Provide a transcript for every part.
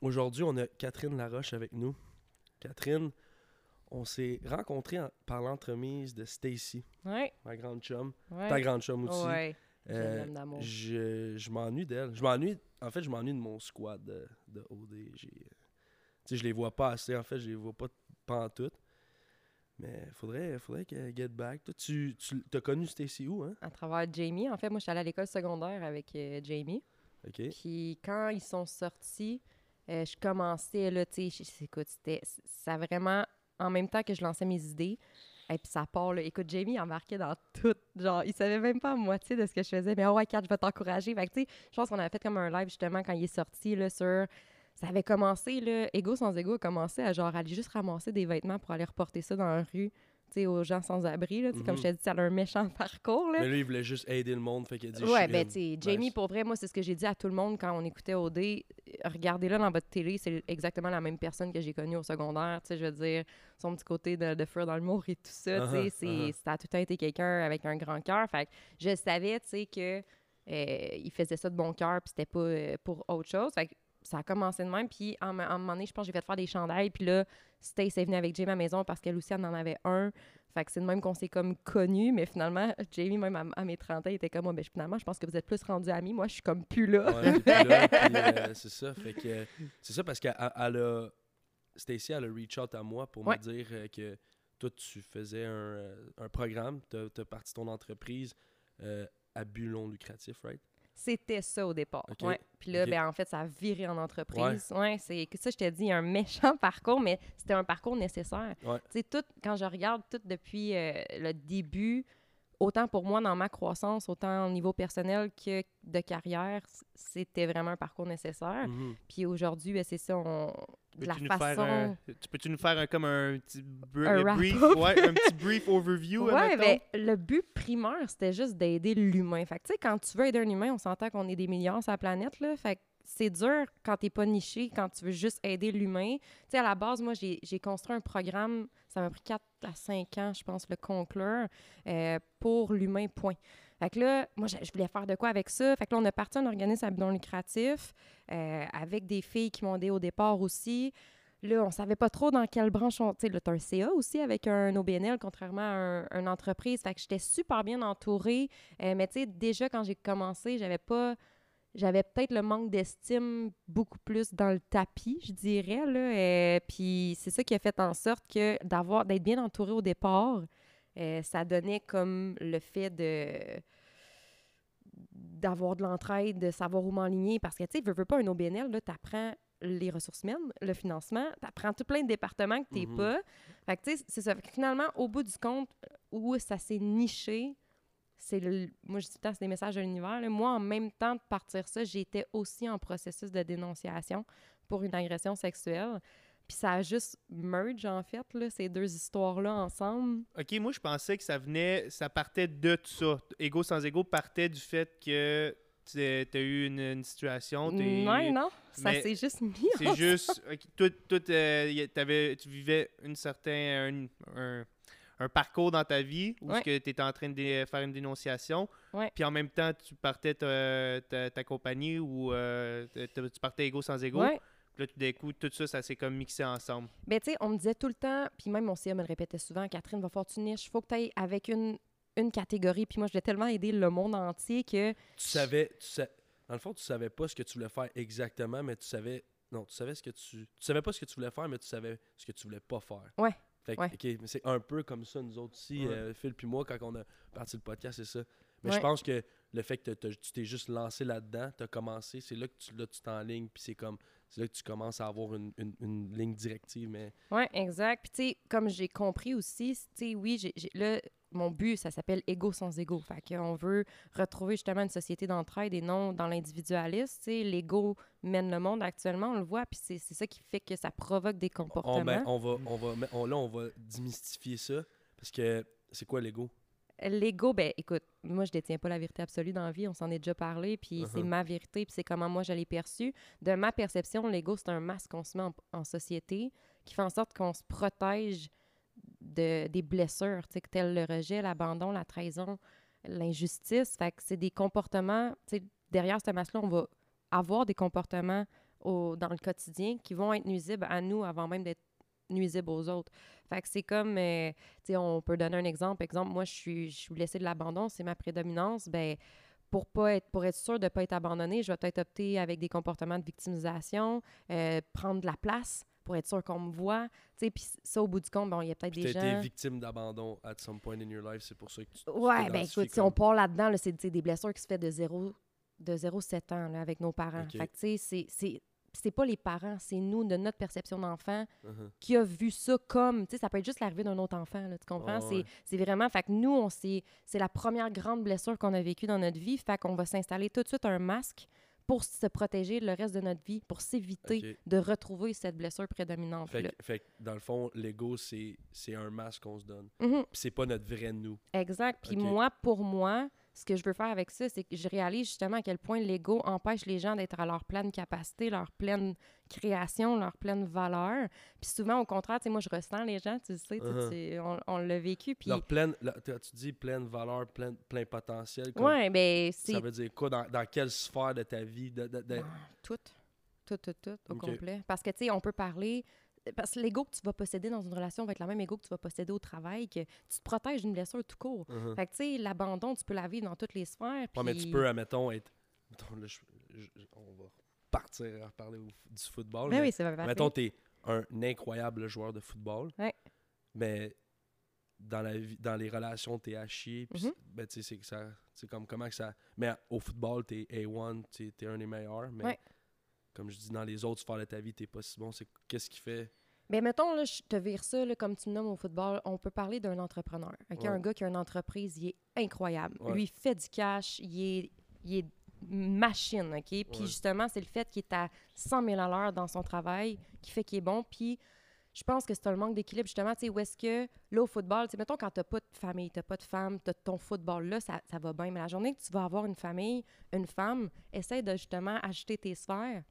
aujourd'hui, on a Catherine Laroche avec nous. Catherine, on s'est rencontrés en- par l'entremise de Stacy, Ouais. ma grande chum. Ouais. Ta grande chum aussi. Ouais. Je Euh, je je m'ennuie d'elle. Je m'ennuie. En fait, je m'ennuie de mon squad de, de OD. Euh, tu sais, je les vois pas assez. En fait, je les vois pas, pas en tout. Mais faudrait, faudrait qu'elle get back. Toi, tu, tu as connu Stacy où, hein? À travers Jamie. En fait, moi, je suis allée à l'école secondaire avec euh, Jamie. OK. Puis quand ils sont sortis, euh, je commençais, là, tu sais, écoute, c'était, ça vraiment, en même temps que je lançais mes idées, et puis ça part, là. Écoute, Jamie embarquait dans tout. Genre, il savait même pas à moitié de ce que je faisais. Mais, oh, ouais, Kat, je vais t'encourager. Fait que, tu sais, je pense qu'on avait fait comme un live, justement, quand il est sorti, là, sur... Ça avait commencé, là, Ego sans Ego a commencé à, genre, aller juste ramasser des vêtements pour aller reporter ça dans la rue, aux gens sans abri, là. Comme Mhm. je t'ai dit, ça a un méchant parcours, là. Mais lui, il voulait juste aider le monde. Fait qu'il a dit Ouais, ben, tu Jamie, Nice. pour vrai, moi, c'est ce que j'ai dit à tout le monde quand on écoutait OD. Euh, Regardez-le dans votre télé, c'est exactement la même personne que j'ai connue au secondaire. Tu sais, je veux dire, son petit côté de, de feu dans l'humour et tout ça, tu sais, c'est- ça a tout le temps été quelqu'un avec un grand cœur. Fait que je savais, tu sais, que euh, il faisait ça de bon cœur, puis c'était pas euh, pour autre chose. Fait que ça a commencé de même. Puis, en, à un moment donné, je pense que j'ai fait faire des chandails. Puis là, Stace est venue avec Jamie à la maison parce qu'elle aussi, elle en avait un. Fait que c'est de même qu'on s'est comme connus. Mais finalement, Jamie, même à, à mes 30 ans, il était comme, moi, ben, finalement, je pense que vous êtes plus rendus amis. Moi, je suis comme plus là. Ouais, euh, c'est ça. Fait que c'est ça parce qu'elle elle a. Stacy, elle a reach out à moi pour Ouais. me dire euh, que toi, tu faisais un, euh, un programme, tu as, parti ton entreprise euh, à but non lucratif, right? C'était ça au départ. Ouais. Puis là, ben, en fait, ça a viré en entreprise. Ouais. c'est que ça, je t'ai dit, un méchant parcours, mais c'était un parcours nécessaire. Ouais. Tu sais, tout, quand je regarde tout depuis euh, le début, autant pour moi dans ma croissance, autant au niveau personnel que de carrière, c'était vraiment un parcours nécessaire. Mhm. Puis aujourd'hui, ben, c'est ça, on, de la faire façon... un- tu peux-tu nous faire un, comme un petit br- Un brief, ouais, un petit brief overview, Ouais, admettons? ben, le but primaire, c'était juste d'aider l'humain. Fait que, tu sais, quand tu veux aider un humain, on s'entend qu'on est des millions sur la planète, là. Fait que c'est dur quand t'es pas niché, quand tu veux juste aider l'humain. Tu sais, à la base, moi, j'ai construit un programme, ça m'a pris 4 à 5 ans, je pense, le conclure, euh, pour l'humain, point. Fait que là, moi, je voulais faire de quoi avec ça? Fait que là, on a parti un organisme non lucratif euh, avec des filles qui m'ont aidé au départ aussi. Là, on savait pas trop dans quelle branche on... Tu sais, là, t'as un CA aussi avec un OBNL, contrairement à un- une entreprise. Fait que j'étais super bien entourée. Euh, mais tu sais, déjà, quand j'ai commencé, j'avais pas... J'avais peut-être le manque d'estime beaucoup plus dans le tapis, je dirais. Là. Euh, puis c'est ça qui a fait en sorte que d'avoir d'être bien entouré au départ, euh, ça donnait comme le fait de d'avoir de l'entraide, de savoir où m'enligner. Parce que, tu sais, veux, veux pas un OBNL, là, t'apprends les ressources humaines, le financement, t'apprends tout plein de départements que t'es Mhm. pas. Fait que, tu sais, c'est ça. Fait que finalement, au bout du compte, où ça s'est niché, c'est le... Moi, je dis tout le temps, c'est des messages de l'univers. là. Moi, en même temps de partir ça, j'étais aussi en processus de dénonciation pour une agression sexuelle. Puis ça a juste merge, en fait, là, ces deux histoires-là ensemble. Ok, moi je pensais que ça venait, ça partait de tout ça. Ego sans ego partait du fait que tu as eu une, une situation. t'es- Non, non, ça mais s'est juste mis C'est juste, ok, toi, toi, t'es- y a- t'avais- tu vivais une certain, un, un- un parcours dans ta vie où Ouais. tu étais en train de dé- faire une dénonciation, Ouais. puis en même temps, tu partais ta, ta, ta compagnie ou euh, tu partais ego sans ego. Ouais. Puis là, tout d'un coup, tout ça, ça s'est comme mixé ensemble. Ben, tu sais, on me disait tout le temps, puis même mon CA me le répétait souvent, Catherine, va falloir que tu niches, faut que tu ailles avec une, une catégorie. Puis moi, je voulais tellement aider le monde entier que. Tu savais, tu sa- dans le fond, tu savais pas ce que tu voulais faire exactement, mais tu savais, non, tu savais ce que tu, tu savais pas ce que tu voulais faire, mais tu savais ce que tu voulais pas faire. Ouais. Fait Ouais. ok, mais c'est un peu comme ça nous autres aussi, Ouais. euh, Phil puis moi, quand on a parti le podcast, c'est ça. Mais Ouais. je pense que le fait que tu t'es juste lancé là-dedans, tu as commencé, c'est là que tu là, tu t'enlignes, puis c'est comme, c'est là que tu commences à avoir une, une- une ligne directive, mais Oui, exact. Puis, tu sais, comme j'ai compris aussi, tu sais, oui, j'ai- là, mon but, ça s'appelle Égo sans égo. Fait qu'on veut retrouver justement une société d'entraide et non dans l'individualisme. L'ego mène le monde actuellement, on le voit, puis c'est, c'est ça qui fait que ça provoque des on, comportements. ben, on va, on va, on- là, on va démystifier ça, parce que c'est quoi l'ego? L'ego, ben écoute, moi je détiens pas la vérité absolue dans la vie, on s'en est déjà parlé, puis c'est Uh-huh. ma vérité, puis c'est comment moi je l'ai perçu. De ma perception, l'ego, c'est un masque qu'on se met en, en société qui fait en sorte qu'on se protège de, des blessures, tu sais, que tel le rejet, l'abandon, la trahison, l'injustice. Fait que c'est des comportements, derrière ce masque-là, on va avoir des comportements au, dans le quotidien qui vont être nuisibles à nous avant même d'être nuisibles aux autres. Fait que c'est comme, euh, on peut donner un exemple. Exemple, moi, je suis, je suis blessée de l'abandon, c'est ma prédominance. Ben, pour pas être pour être sûr de ne pas être abandonnée, je vais peut-être opter avec des comportements de victimisation, euh, prendre de la place pour être sûr qu'on me voit. Tu sais, puis ça, au bout du compte, bon, il y a peut-être des gens... été victime d'abandon at some point in your life, c'est pour ça que tu. tu Ouais, ben écoute, si on part là-dedans, là, c'est tu des blessures qui se fait de 0 de 0,7 ans là, avec nos parents. Ok. Fait tu sais, c'est- pas les parents, c'est nous, de notre perception d'enfant, Uh-huh. qui a vu ça comme, tu sais, ça peut être juste l'arrivée d'un autre enfant, là, tu comprends? Ah C'est- ouais. Vraiment, fait que nous, on c'est la première grande blessure qu'on a vécue dans notre vie, fait qu'on va s'installer tout de suite un masque pour se protéger le reste de notre vie, pour s'éviter de retrouver cette blessure prédominante. Fait, dans le fond, l'ego, c'est un masque qu'on se donne. Mhm. Puis c'est pas notre vrai nous. Exact. Puis moi, pour moi, ce que je veux faire avec ça, c'est que je réalise justement à quel point l'ego empêche les gens d'être à leur pleine capacité, leur pleine création, leur pleine valeur. Puis souvent, au contraire, tu sais, moi, je ressens les gens, tu sais, Uh-huh. tu- on, on l'a vécu. Puis, Leur pleine, tu dis pleine valeur, plein, plein potentiel. ouais, ben, c'est Ça veut dire quoi? Dans, dans quelle sphère de ta vie? De, de- de- Ah, tout. Tout, tout, tout, au complet. Parce que, tu sais, on peut parler. Parce que l'ego que tu vas posséder dans une relation va être la même ego que tu vas posséder au travail, que tu te protèges d'une blessure tout court. Uh-huh. Fait que, tu sais, l'abandon, tu peux la vivre dans toutes les sphères. Ouais, mais tu peux, admettons, être. Mettons, là, je- je- on va partir à parler au- du football. Ben mais oui, ça va parfait. Mettons, tu es un incroyable joueur de football. Ouais. Mais dans, la vie, dans les relations, tu es à chier. puis Mhm. ben, tu sais, c'est ça. C'est comme comment que ça. Mais au football, tu es A1, tu es, un des meilleurs. Mais Ouais. Comme je dis, dans les autres sphères de ta vie, tu pas si bon. C'est qu'est-ce qui fait? Mais mettons, là, je te vire ça, là, comme tu me nommes au football, on peut parler d'un entrepreneur. Ouais. Un gars qui a une entreprise, il est incroyable. Ouais. Lui, il fait du cash, il est, il est machine, OK? Puis Ouais. justement, c'est le fait qu'il est à 100 000 à l'heure dans son travail qui fait qu'il est bon. Puis je pense que c'est un manque d'équilibre, justement, tu sais, où est-ce que, là, au football, tu sais, mettons, quand t'as pas de famille, t'as pas de femme, t'as ton football, là, ça, ça va bien. Mais la journée que tu vas avoir une famille, une femme, essaie de, justement, ajuster tes sphères.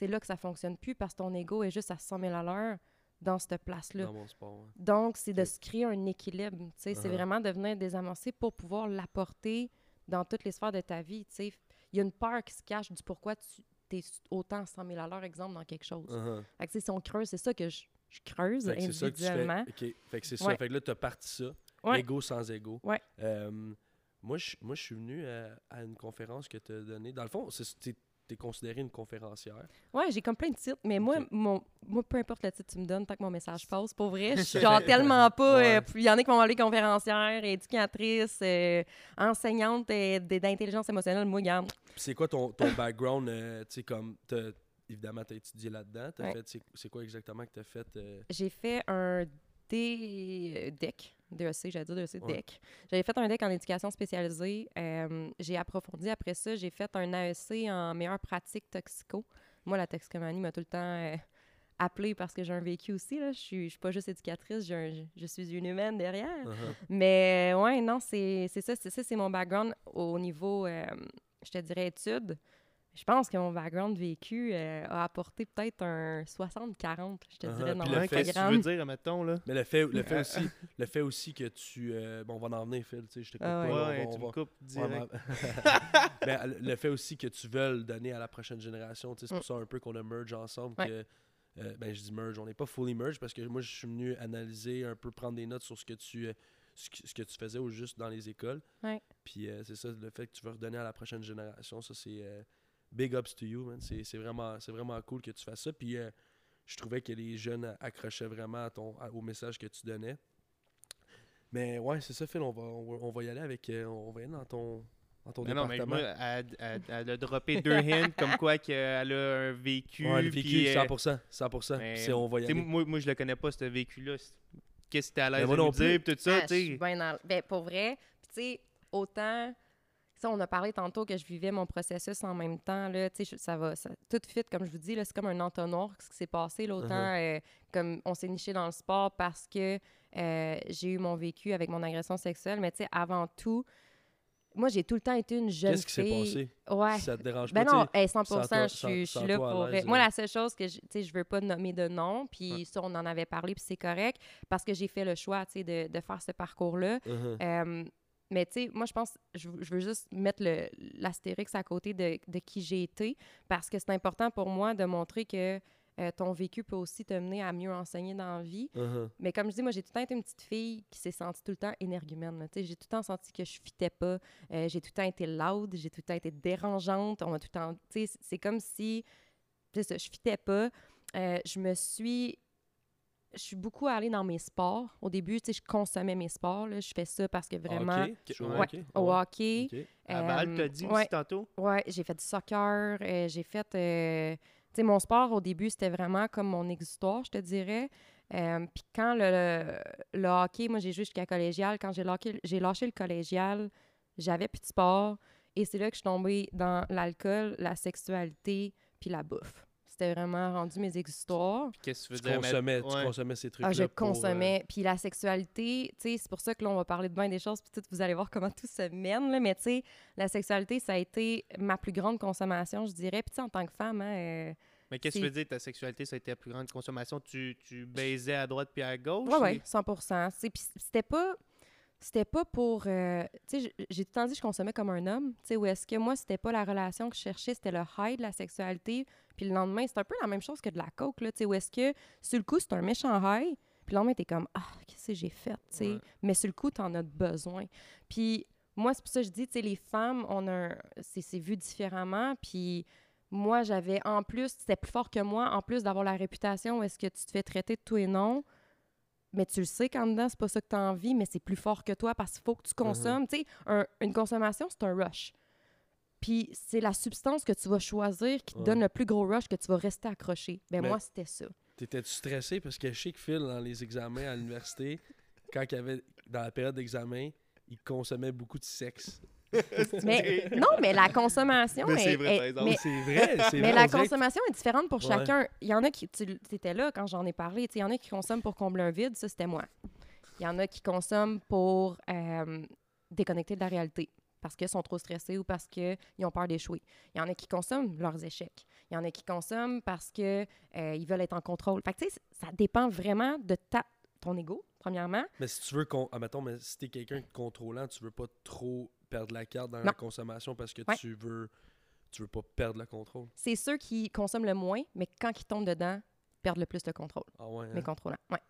C'est là que ça fonctionne plus parce que ton ego est juste à 100 000 à l'heure dans cette place-là. Dans mon sport. ouais. Donc, c'est de se créer un équilibre. C'est Uh-huh. vraiment de venir désamorcer pour pouvoir l'apporter dans toutes les sphères de ta vie. Il y a une peur qui se cache du pourquoi tu es autant à 100 000 à l'heure, exemple, dans quelque chose. Uh-huh. Fait que, si on creuse, c'est ça que je, je creuse Fait que c'est ça que tu fais. individuellement. OK. Fait que c'est Ouais. ça. Fait que là, tu as parti ça. Ouais. Ego sans ego. Ouais. Euh, moi, je, moi, je suis venu à, à une conférence que tu as donnée. Dans le fond, tu es considérée une conférencière. Ouais, j'ai comme plein de titres, mais moi, mon, moi, peu importe le titre que tu me donnes, tant que mon message passe, pour vrai, je suis genre tellement pas. Ouais. euh, Il y en a qui vont aller conférencière, éducatrice, euh, enseignante euh, d'intelligence émotionnelle. Moi, Puis c'est quoi ton, ton background? euh, tu sais, comme, évidemment, tu as étudié là-dedans. T'as Ouais. fait, c'est- quoi exactement que tu as fait? euh, j'ai fait un D... DEC, DEC, j'allais dire DEC, Ouais. DEC. J'avais fait un DEC en éducation spécialisée. euh, j'ai approfondi après ça. J'ai fait un AEC en meilleure pratique toxico. Moi, la toxicomanie m'a tout le temps euh, appelée parce que j'ai un vécu aussi. Là. Je suis je suis pas juste éducatrice, un- je suis une humaine derrière. uh-huh. Mais ouais, non, c'est c'est ça, c'est ça, c'est mon background au niveau, euh, je te dirais, études. Je pense que mon background vécu euh, a apporté peut-être un 60-40, je te Uh-huh. dirais, dans Puis mon le fait, tu veux dire, mettons, là? Mais le fait, le fait, aussi, le fait aussi que tu. euh, bon, on va en venir, Phil. Tu sais, je te coupe Ah pas, ouais. là, on tu on me va- coupes Ouais, direct. mais- Ben, le fait aussi que tu veux le donner à la prochaine génération, tu sais, c'est pour ça un peu qu'on a merge ensemble. Mm. Ouais. Que, euh, ben, je dis merge, on n'est pas fully merge parce que moi, je suis venu analyser, un peu prendre des notes sur ce que tu, euh, ce que, ce que tu faisais au juste dans les écoles. Ouais. Puis euh, c'est ça, le fait que tu veux redonner à la prochaine génération, ça, c'est euh, big ups to you, man. C'est c'est vraiment, c'est vraiment cool que tu fasses ça. Puis euh, je trouvais que les jeunes accrochaient vraiment à ton, à- au message que tu donnais. Mais ouais, c'est ça, Phil, on va, on va, on va y aller avec. euh, on va y aller dans ton, dans ton Mais non, mais département. moi, elle, elle- elle a droppé deux hints comme quoi qu'elle a un vécu. Ouais, le vécu, puis, euh, 100%. 100%. mais, C'est, on va y aller. moi, moi, je le connais pas, ce vécu-là. Qu'est-ce que t'es à l'aise moi de nous dire, tout ça, Ah, tu je suis sais. bien dans- Ben, pour vrai, puis tu sais, autant... Ça, on a parlé tantôt que je vivais mon processus en même temps. Là, je- ça va ça, tout fit, comme je vous dis, c'est comme un entonnoir ce qui s'est passé. Là, autant Uh-huh. euh, comme on s'est niché dans le sport parce que euh, j'ai eu mon vécu avec mon agression sexuelle. Mais tu sais, avant tout, moi, j'ai tout le temps été une jeune Qu'est-ce qui s'est fille. passé? Ouais. Si ça te dérange Ben pas, non, tu sais, hey, 100 sans toi- je suis, je suis sans là pour... l'aise, Moi, la seule chose que, je- tu sais, je veux pas nommer de nom, puis Ouais. ça, on en avait parlé, puis c'est correct, parce que j'ai fait le choix, tu sais, de, de faire ce parcours-là. Uh-huh. Euh, mais tu sais, moi, je pense, je, veux- je veux juste mettre l'astérix à côté de, de qui j'ai été parce que c'est important pour moi de montrer que euh, ton vécu peut aussi te mener à mieux enseigner dans la vie. Uh-huh. Mais comme je dis, moi, j'ai tout le temps été une petite fille qui s'est sentie tout le temps énergumène. Tu sais, J'ai tout le temps senti que je fitais pas. Euh, j'ai tout le temps été loud. J'ai tout le temps été dérangeante. On m'a tout le temps... tu sais, C'est comme si... Ça, je fitais pas. Euh, je me suis... Je suis beaucoup allée dans mes sports. Au début, tu sais, je consommais mes sports. là. Je fais ça parce que vraiment... Ouais. ok, Au hockey, ok. À Val, euh, t'as dit ouais. aussi tantôt? Ouais, j'ai fait du soccer, euh, j'ai fait... euh, tu sais, mon sport, au début, c'était vraiment comme mon exutoire, je te dirais. Euh, Puis quand le, le, le hockey, moi, j'ai joué jusqu'à collégial. Quand j'ai lâché, j'ai lâché le collégial, j'avais plus de sport. Et c'est là que je suis tombée dans l'alcool, la sexualité, puis la bouffe. C'était vraiment rendu mes. Puis Qu'est-ce que tu Tu veux dire? consommais, mais- tu ouais. consommais ces trucs-là. Ah, je pour, euh, consommais. Puis la sexualité, tu sais, c'est pour ça que là, on va parler de bien des choses, puis tout, vous allez voir comment tout se mène, là. Mais tu sais, la sexualité, ça a été ma plus grande consommation, je dirais. Puis tu sais, en tant que femme, hein, euh, Mais qu'est-ce que tu veux dire, ta sexualité, ça a été la plus grande consommation? Tu, tu baisais à droite puis à gauche? Ouais, ouais, et- 100 C'est- Puis c'était pas. C'était pas pour. euh, tu sais, j'ai tout le temps dit que je consommais comme un homme. Tu sais, où est-ce que moi, c'était pas la relation que je cherchais, c'était le high de la sexualité. Puis le lendemain, c'est un peu la même chose que de la coke, là. Tu sais, où est-ce que, sur le coup, c'est un méchant high. Puis le lendemain, t'es comme, ah, qu'est-ce que j'ai fait, tu sais? Ouais. Mais sur le coup, t'en as besoin. Puis moi, c'est pour ça que je dis, tu sais, les femmes, on a c'est vu différemment. Puis moi, j'avais, en plus, c'était plus fort que moi, en plus d'avoir la réputation où est-ce que tu te fais traiter de tout et non, mais tu le sais qu'en dedans, c'est pas ça que tu as envie, mais c'est plus fort que toi parce qu'il faut que tu consommes. Tu sais, un- une consommation, c'est un rush. Puis c'est la substance que tu vas choisir qui te Ouais. donne le plus gros rush que tu vas rester accroché. Ben Mais- moi, c'était ça. T'étais-tu stressé? Parce que je sais que Phil, dans les examens à l'université, quand il y avait, dans la période d'examen, il consommait beaucoup de sexe. Mais non, mais la consommation Mais c'est est- vrai, mais- C'est vrai, c'est Mais vrai. la que- consommation est différente pour Ouais. chacun. Il y en a qui, tu étais là quand j'en ai parlé, il y en a qui consomment pour combler un vide, ça c'était moi. Il y en a qui consomment pour euh, déconnecter de la réalité parce qu'ils sont trop stressés ou parce qu'ils ont peur d'échouer. Il y en a qui consomment leurs échecs. Il y en a qui consomment parce qu'ils veulent être en contrôle. Fait que, tu sais, ça dépend vraiment de ta, ton ego, premièrement. Mais si tu veux, con... ah, mettons, mais si t'es quelqu'un de contrôlant, tu veux pas trop perdre la carte dans Non. la consommation parce que Ouais. tu veux tu veux pas perdre le contrôle? C'est ceux qui consomment le moins, mais quand ils tombent dedans, perdent le plus de contrôle. Ah ouais. Les hein? contrôlants. Ouais.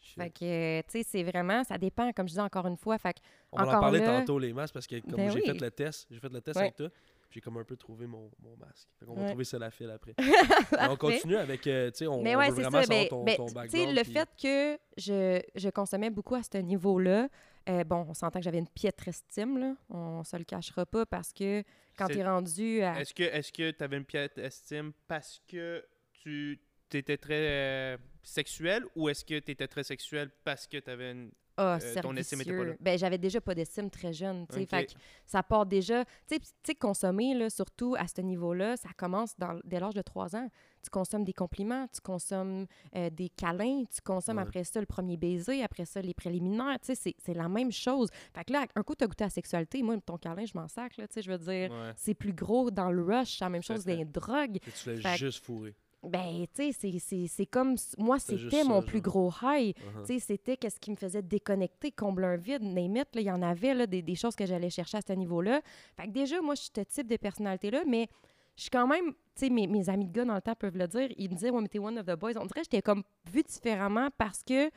Shit. Fait que, tu sais, c'est vraiment, ça dépend, comme je dis encore une fois. Fait que, On va en parler là- tantôt les masques parce que comme Ben j'ai oui. fait le test, j'ai fait le test Ouais. avec toi, j'ai comme un peu trouvé mon, mon masque. Fait qu'on va trouver ça la file après. Mais on continue avec euh, tu sais on, mais on ouais, veut vraiment ça. savoir Ben, ton, ben, ton tu sais, background. le fait que je, je consommais beaucoup à ce niveau-là, euh, bon, on s'entend que j'avais une piètre estime, là. On se le cachera pas parce que quand C'est- tu es rendu à. Est-ce que est-ce que tu avais une piètre estime parce que tu étais très euh, sexuel ou est-ce que tu étais très sexuel parce que tu avais une Ah, euh, ton estime était pas là. Ben, j'avais déjà pas d'estime très jeune. Fait que ça part déjà... Tu sais, consommer, là, surtout à ce niveau-là, ça commence dans, dès l'âge de 3 ans. Tu consommes des compliments, tu consommes euh, des câlins, tu consommes Ouais. après ça le premier baiser, après ça les préliminaires, tu sais, c'est- la même chose. Fait que là, un coup, tu as goûté à la sexualité, moi, ton câlin, je m'en sac, là, tu sais, je veux dire... Ouais. C'est plus gros dans le rush, c'est la même chose des drogues. que tu l'as juste fourré. Ben, tu sais, c'est- comme... Moi, C'était mon ça, plus genre. gros high. Uh-huh. Tu sais, c'était qu'est-ce qui me faisait déconnecter, combler un vide, name it, là, il y en avait là, des, des choses que j'allais chercher à ce niveau-là. Fait que déjà, moi, je suis ce type de personnalité-là, mais je suis quand même, tu sais, mes, mes amis de gars dans le temps peuvent le dire, ils me disaient, ouais, mais t'es one of the boys. On dirait que j'étais comme vue différemment parce que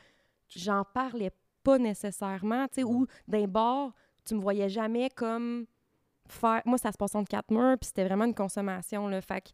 j'en parlais pas nécessairement, tu sais, ou d'un bar, tu me voyais jamais comme faire. Moi, ça se passe entre quatre murs, puis c'était vraiment une consommation, là. Fait que,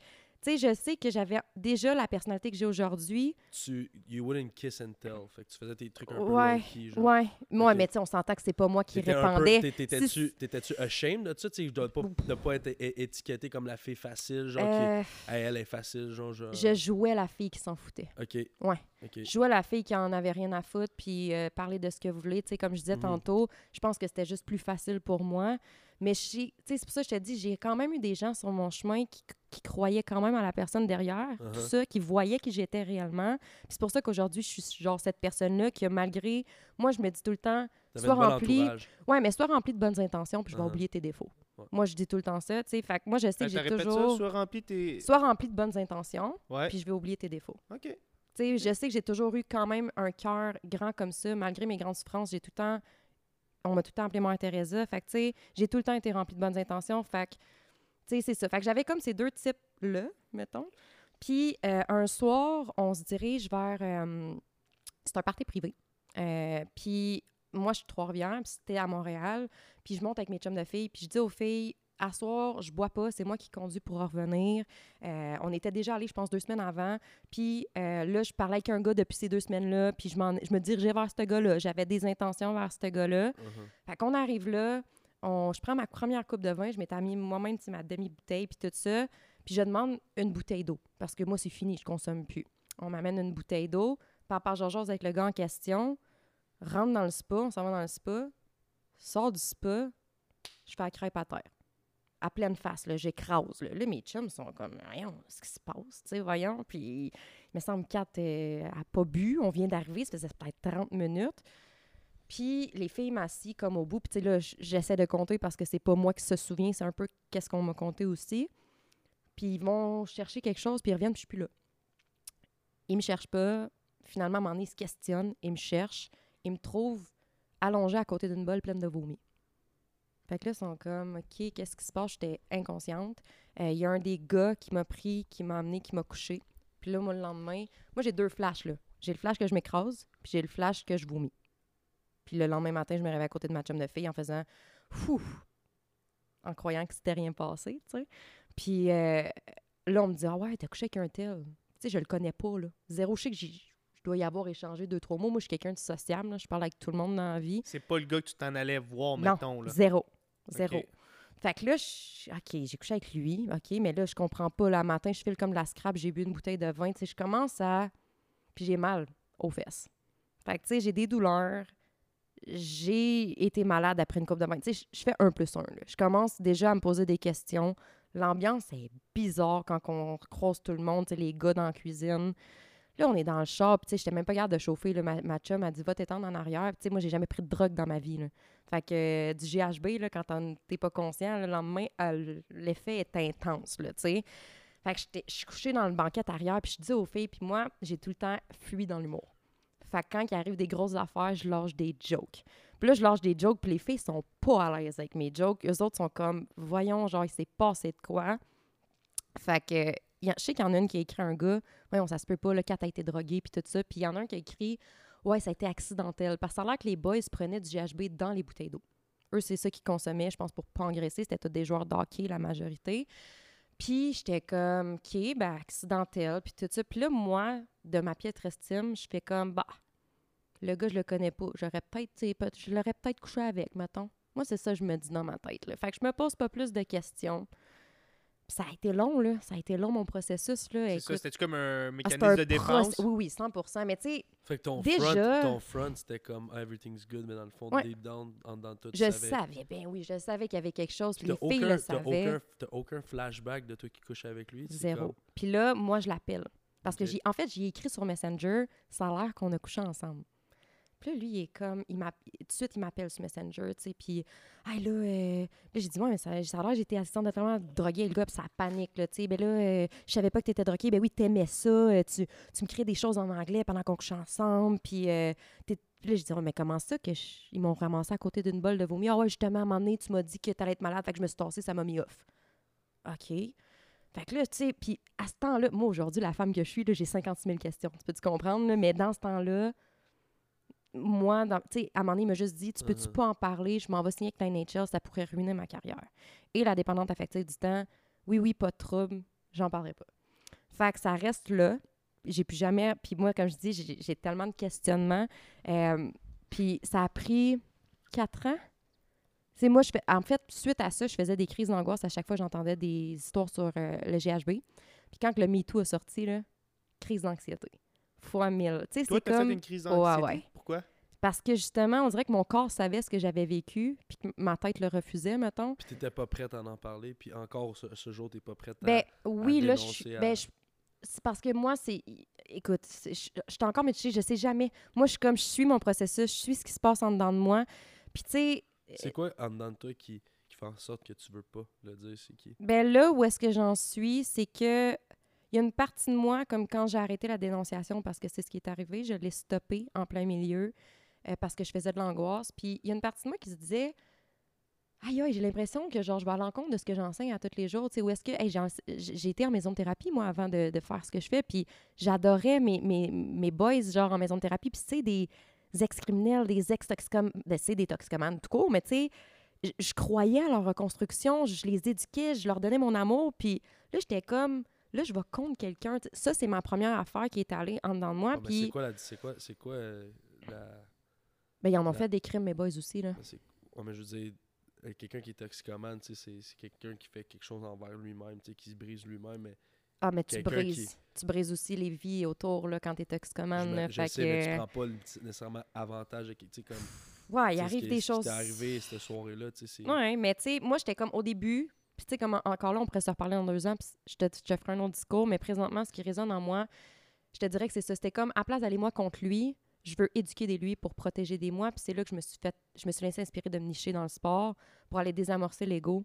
tu sais, je sais que j'avais déjà la personnalité que j'ai aujourd'hui. Tu you wouldn't kiss and tell. Fait que tu faisais tes trucs un peu Ouais, low-key, genre. Ouais, moi, mais tu sais, on s'entend que c'est pas moi qui peu- répandais. t'é- T'étais-tu Si- ashamed de ça? Tu sais, dois pas, de pas être étiqueté comme la fille facile, genre, Euh, qui, Hey, elle est facile, genre, genre. je jouais la fille qui s'en foutait. Ok. Ouais. Ok. Je jouais la fille qui en avait rien à foutre, puis euh, parler de ce que vous voulez. Tu sais, comme je disais Mhm. tantôt, je pense que c'était juste plus facile pour moi. Mais c'est pour ça que je te dis, j'ai quand même eu des gens sur mon chemin qui, qui croyaient quand même à la personne derrière, tout Uh-huh. ça, qui voyaient qui j'étais réellement. C'est pour ça qu'aujourd'hui, je suis genre cette personne-là qui, a malgré. Moi, je me dis tout le temps, bon rempli- entourage. ouais, mais sois rempli de bonnes intentions, puis je vais Uh-huh. oublier tes défauts. Ouais. Moi, je dis tout le temps ça, tu sais. Fait que moi, je sais que j'ai toujours. ça, soit rempli tes... Sois rempli de bonnes intentions, Ouais. puis je vais oublier tes défauts. OK. Tu sais, je sais que j'ai toujours eu quand même un cœur grand comme ça. Malgré mes grandes souffrances, j'ai tout le temps on m'a tout le temps appelé Mère. Fait que, j'ai tout le temps été remplie de bonnes intentions. Fait que, c'est ça. Fait que j'avais comme ces deux types-là, mettons. Puis, euh, un soir, on se dirige vers. euh, c'est un party privé. Euh, puis, moi, je suis de Trois-Rivières, puis c'était à Montréal. Puis, je monte avec mes chums de filles, puis je dis aux filles, à soir, je bois pas, c'est moi qui conduis pour revenir. Euh, on était déjà allés, je pense, deux semaines avant. Puis euh, là, je parlais avec un gars depuis ces deux semaines-là, puis je, me dirigeais vers ce gars-là. J'avais des intentions vers ce gars-là. Mhm. Fait qu'on arrive là, on, je prends ma première coupe de vin, je m'étais mis moi-même ma demi-bouteille, puis tout ça. Puis je demande une bouteille d'eau, parce que moi, c'est fini, je consomme plus. On m'amène une bouteille d'eau, papa Georges avec le gars en question, rentre dans le spa, on s'en va dans le spa, sort du spa, je fais la crêpe à terre. À pleine face, j'écrase. Là. Mes chums sont comme, voyons, ce qui se passe, tu sais, voyons. Puis, il me semble Kat euh, a pas bu. On vient d'arriver, ça faisait peut-être 30 minutes. Puis, les filles m'assient comme au bout. Puis, tu sais, là, j'essaie de compter parce que c'est pas moi qui se souviens, c'est un peu qu'est-ce qu'on m'a compté aussi. Puis, ils vont chercher quelque chose, puis ils reviennent, puis je suis plus là. Ils me cherchent pas. Finalement, à un moment ils se questionnent, ils me cherchent. Ils me trouvent allongée à côté d'une bolle pleine de vomi. Fait que là, ils sont comme, OK, qu'est-ce qui se passe? J'étais inconsciente. Euh, Il y a un des gars qui m'a pris, qui m'a amené, qui m'a couché. Puis là, moi, le lendemain, moi, j'ai deux flashs, là. J'ai le flash que je m'écrase, puis j'ai le flash que je vomis. Puis le lendemain matin, je me réveille à côté de ma chum de fille en faisant Fou! En croyant que c'était rien passé, tu sais. Puis euh, là, on me dit Ah ouais, t'as couché avec un tel. Tu sais, je le connais pas, là. Zéro, je sais que je dois y avoir échangé deux, trois mots. Moi, je suis quelqu'un de sociable, là. Je parle avec tout le monde dans la vie. C'est pas le gars que tu t'en allais voir, Non, mettons. Là. Zéro. Zéro. Fait que là, OK, j'ai couché avec lui, OK, mais là, je comprends pas. Là, matin, je file comme de la scrap, j'ai bu une bouteille de vin, tu je commence à... Puis j'ai mal aux fesses. Fait que, tu sais, j'ai des douleurs. J'ai été malade après une coupe de vin. Tu sais, je- fais un plus un. Je commence déjà à me poser des questions. L'ambiance est bizarre quand on croise tout le monde, les gars dans la cuisine. Là, on est dans le char, puis tu sais, j'étais même pas capable de chauffer. Là. Ma, ma chum a dit, va t'étendre en arrière. Tu sais, moi, j'ai jamais pris de drogue dans ma vie. Là. Fait que euh, du GHB, là, quand t'es pas conscient, le lendemain, euh, l'effet est intense, là, tu sais. Fait que je suis couchée dans le banquette arrière, puis je dis aux filles, puis moi, j'ai tout le temps fui dans l'humour. Fait que quand il arrive des grosses affaires, je lâche des jokes. Puis là, je lâche des jokes, puis les filles sont pas à l'aise avec mes jokes. Eux autres sont comme, voyons, genre, il s'est passé de quoi? Fait que, je sais qu'il y en a une qui a écrit un gars, voyons, ça se peut pas, le cat a été drogué, puis tout ça. Puis il y en a un qui a écrit, ouais, ça a été accidentel. Parce que ça a l'air que les boys prenaient du GHB dans les bouteilles d'eau. Eux, c'est ça qu'ils consommaient, je pense, pour pas engraisser. C'était tous des joueurs d'hockey, la majorité. Puis j'étais comme, OK, ben accidentel, puis tout ça. Puis là, moi, de ma piètre estime, je fais comme, bah, le gars, je le connais pas. J'aurais peut-être, je l'aurais peut-être couché avec, mettons. Moi, c'est ça que je me dis dans ma tête. Fait que je me pose pas plus de questions. Puis ça a été long, là. Ça a été long, mon processus, là. C'est ça, Écoute, c'était comme un ah, mécanisme un de défense. Oui, oui, 100% Mais tu sais, Fait que ton Déjà- front, ton front c'était comme everything's good, mais dans le fond, Ouais. deep down, en dedans de toi, tu je savais. savais, ben oui, je savais qu'il y avait quelque chose. Puis les filles aucun, le savaient. aucun, t'as aucun flashback de toi qui couche avec lui. Zéro. comme- Puis là, moi, je l'appelle. Parce que j'ai, en fait, j'ai écrit sur Messenger, ça a l'air qu'on a couché ensemble. Puis là, lui, il est comme, il tout de suite, il m'appelle sur Messenger, tu sais, puis, ah là, euh, là, j'ai dit, ouais, mais ça, a l'air j'étais assistante de vraiment droguée, le gars, puis ça panique, là, tu sais, ben là, euh, je savais pas que t'étais droguée, ben oui, t'aimais ça, euh, tu, tu me crées des choses en anglais pendant qu'on couche ensemble, puis, là, j'ai dit, ouais, mais comment ça que je- ils m'ont ramassé à côté d'une bolle de vomi? Ah ouais, justement, à un moment donné, tu m'as dit que t'allais être malade, fait que je me suis tassée, ça m'a mis off. OK. Fait que là, tu sais, puis à ce temps-là, moi, aujourd'hui, la femme que je suis, là, j'ai 56 000 questions. Tu peux-tu comprendre? là? Mais dans ce temps-là, moi, tu sais, à un moment donné, il m'a juste dit, tu peux-tu Mhm. pas en parler? Je m'en vais signer avec la NHL, ça pourrait ruiner ma carrière. Et la dépendante affective du temps, oui, oui, pas de trouble, j'en parlerai pas. Fait que ça reste là. J'ai plus jamais... Puis moi, comme je dis, j'ai tellement de questionnements. Euh, puis ça a pris quatre ans. C'est moi, je fais, en fait, suite à ça, je faisais des crises d'angoisse à chaque fois que j'entendais des histoires sur euh, le GHB. Puis quand le MeToo a sorti, là, crise d'anxiété. Fois mille. Tu sais, c'est comme... fait une crise Ouais, d'anxiété? ouais. Pourquoi? Parce que justement, on dirait que mon corps savait ce que j'avais vécu, puis que ma tête le refusait, mettons. Puis t'étais pas prête à en parler, puis encore ce, ce jour, t'es pas prête à. Ben oui, là, je à- Ben, je- c'est parce que moi, c'est. Écoute, je je suis encore je sais jamais. Moi, je suis comme, je suis mon processus, je suis ce qui se passe en dedans de moi. Puis, tu sais, C'est quoi en dedans de toi qui, qui fait en sorte que tu veux pas le dire, c'est qui? Ben là où est-ce que j'en suis, c'est que il y a une partie de moi, comme quand j'ai arrêté la dénonciation parce que c'est ce qui est arrivé, je l'ai stoppé en plein milieu. Euh, parce que je faisais de l'angoisse. Puis il y a une partie de moi qui se disait Aïe, aïe, j'ai l'impression que genre, je vais à l'encontre de ce que j'enseigne à tous les jours. Tu sais, où est-ce que. hey, j'ai été en maison de thérapie, moi, avant de, de faire ce que je fais. Puis j'adorais mes, mes, mes boys, genre, en maison de thérapie. Puis, tu sais, des ex-criminels, des ex-toxicomanes. Ben, c'est des toxicomanes tout court, mais tu sais, je- je croyais à leur reconstruction. Je les éduquais, je leur donnais mon amour. Puis là, j'étais comme. Là, je vais contre quelqu'un. Ça, c'est ma première affaire qui est allée en dedans de moi. Ah, puis, c'est quoi, la, c'est quoi, quoi euh, la. Ben, ils en ont fait des crimes, mes boys aussi, là. ben, c'est- ouais, mais je veux dire, euh, quelqu'un qui est toxicomane, c'est, c'est quelqu'un qui fait quelque chose envers lui-même, qui se brise lui-même. Mais Ah, mais tu qui- brises. Tu brises aussi les vies autour, là, quand t'es toxicomane. je, me- là. je Fait sais, mais tu prends pas nécessairement avantage Tu sais, comme. Ouais, il ce arrive des choses. t'est arrivé cette soirée-là, tu sais, c'est. Ouais, mais tu sais, moi, j'étais comme au début, puis tu sais, comme en- encore là, on pourrait se reparler dans deux ans, puis je te, je ferai un autre discours, mais présentement, ce qui résonne en moi, je te dirais que c'est ça. C'était comme, à place d'aller moi contre lui, je veux éduquer des lui pour protéger des moi, puis c'est là que je me suis fait, je me suis laissé inspirer de me nicher dans le sport pour aller désamorcer l'ego,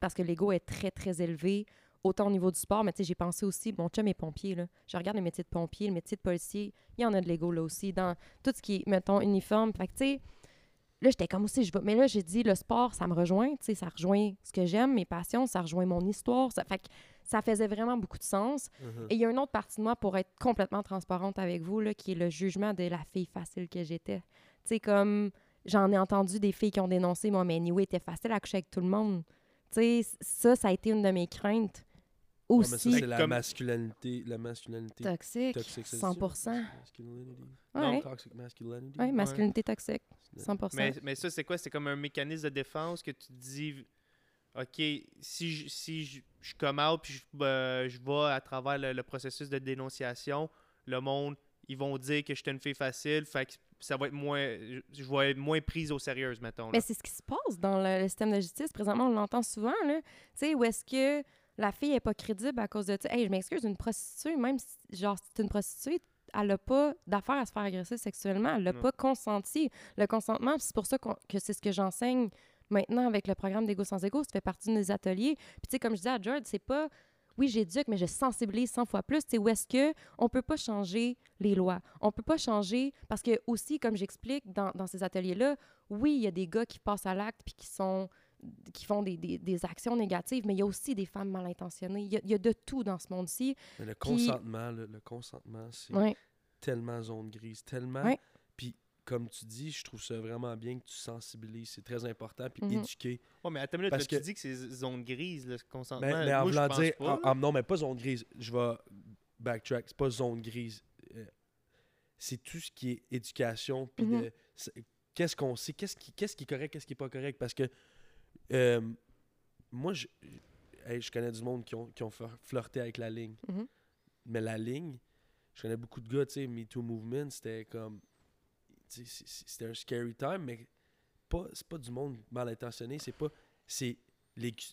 parce que l'ego est très, très élevé, autant au niveau du sport, mais tu sais, j'ai pensé aussi, mon chum est pompier, là. Je regarde le métier de pompier, le métier de policier, il y en a de l'ego là aussi, dans tout ce qui est, mettons, uniforme. Fait que tu sais, Là, j'étais comme aussi, je vais. Mais là, j'ai dit, le sport, ça me rejoint, tu sais, ça rejoint ce que j'aime, mes passions, ça rejoint mon histoire. Ça, fait que ça faisait vraiment beaucoup de sens. Mhm. Et il y a une autre partie de moi, pour être complètement transparente avec vous, là, qui est le jugement de la fille facile que j'étais. Tu sais, comme j'en ai entendu des filles qui ont dénoncé, moi, mais anyway, était facile à coucher avec tout le monde. Tu sais, ça, ça a été une de mes craintes. Ouais, mais ça, Aussi c'est la Comme- masculinité. La masculinité toxique. toxique. ça? se dit? 100%. Masculinity. Ouais. Toxic masculinity. Oui, masculinité toxique. 100 Mais, mais ça, c'est quoi? C'est comme un mécanisme de défense que tu te dis, OK, si je, si je, je come out puis je, euh, je vais à travers le, le processus de dénonciation, le monde, ils vont dire que je suis une fille facile, fait que ça va être moins, je, vais être moins prise au sérieux, mettons. là. Mais c'est ce qui se passe dans le, le système de justice. Présentement, on l'entend souvent, là. Tu sais, où est-ce que la fille est pas crédible à cause de? Hey, je m'excuse, une prostituée, même si, genre, c'est une prostituée, elle n'a pas d'affaire à se faire agresser sexuellement. Elle n'a pas consenti. Le consentement, c'est pour ça que c'est ce que j'enseigne maintenant avec le programme d'Ego sans Ego. Ça fait partie de mes ateliers. Puis, tu sais, comme je disais à George, c'est pas. Oui, j'éduque, mais je sensibilise 100 fois plus. Tu sais, où est-ce que on peut pas changer les lois? On peut pas changer. Parce que, aussi, comme j'explique dans, dans ces ateliers-là, oui, il y a des gars qui passent à l'acte puis qui sont qui font des, des- des actions négatives, mais il y a aussi des femmes mal intentionnées. Il y a, il y a de tout dans ce monde-ci. Mais le consentement, le, le consentement, c'est Ouais. tellement zone grise, tellement. Ouais. Comme tu dis, je trouve ça vraiment bien que tu sensibilises. C'est très important. Puis, Mhm. éduquer. Ouais, mais attends une minute, Parce là, tu que- dis que c'est zone grise, le consentement. Mais, mais en voulant dire. pas, en- là. en- non, mais pas zone grise. Je vais backtrack. C'est pas zone grise. Euh, c'est tout ce qui est éducation. Puis, Mhm. qu'est-ce qu'on sait, qu'est-ce qui, qu'est-ce qui est correct, qu'est-ce qui est pas correct. Parce que euh, moi, je, hey, je connais du monde qui ont, qui ont flir- flirté avec la ligne. Mhm. Mais la ligne, je connais beaucoup de gars, tu sais, Me Too Movement, c'était comme. tu sais, c'est- c'est- C'était un scary time, mais pas, c'est pas du monde mal intentionné, c'est pas. C'est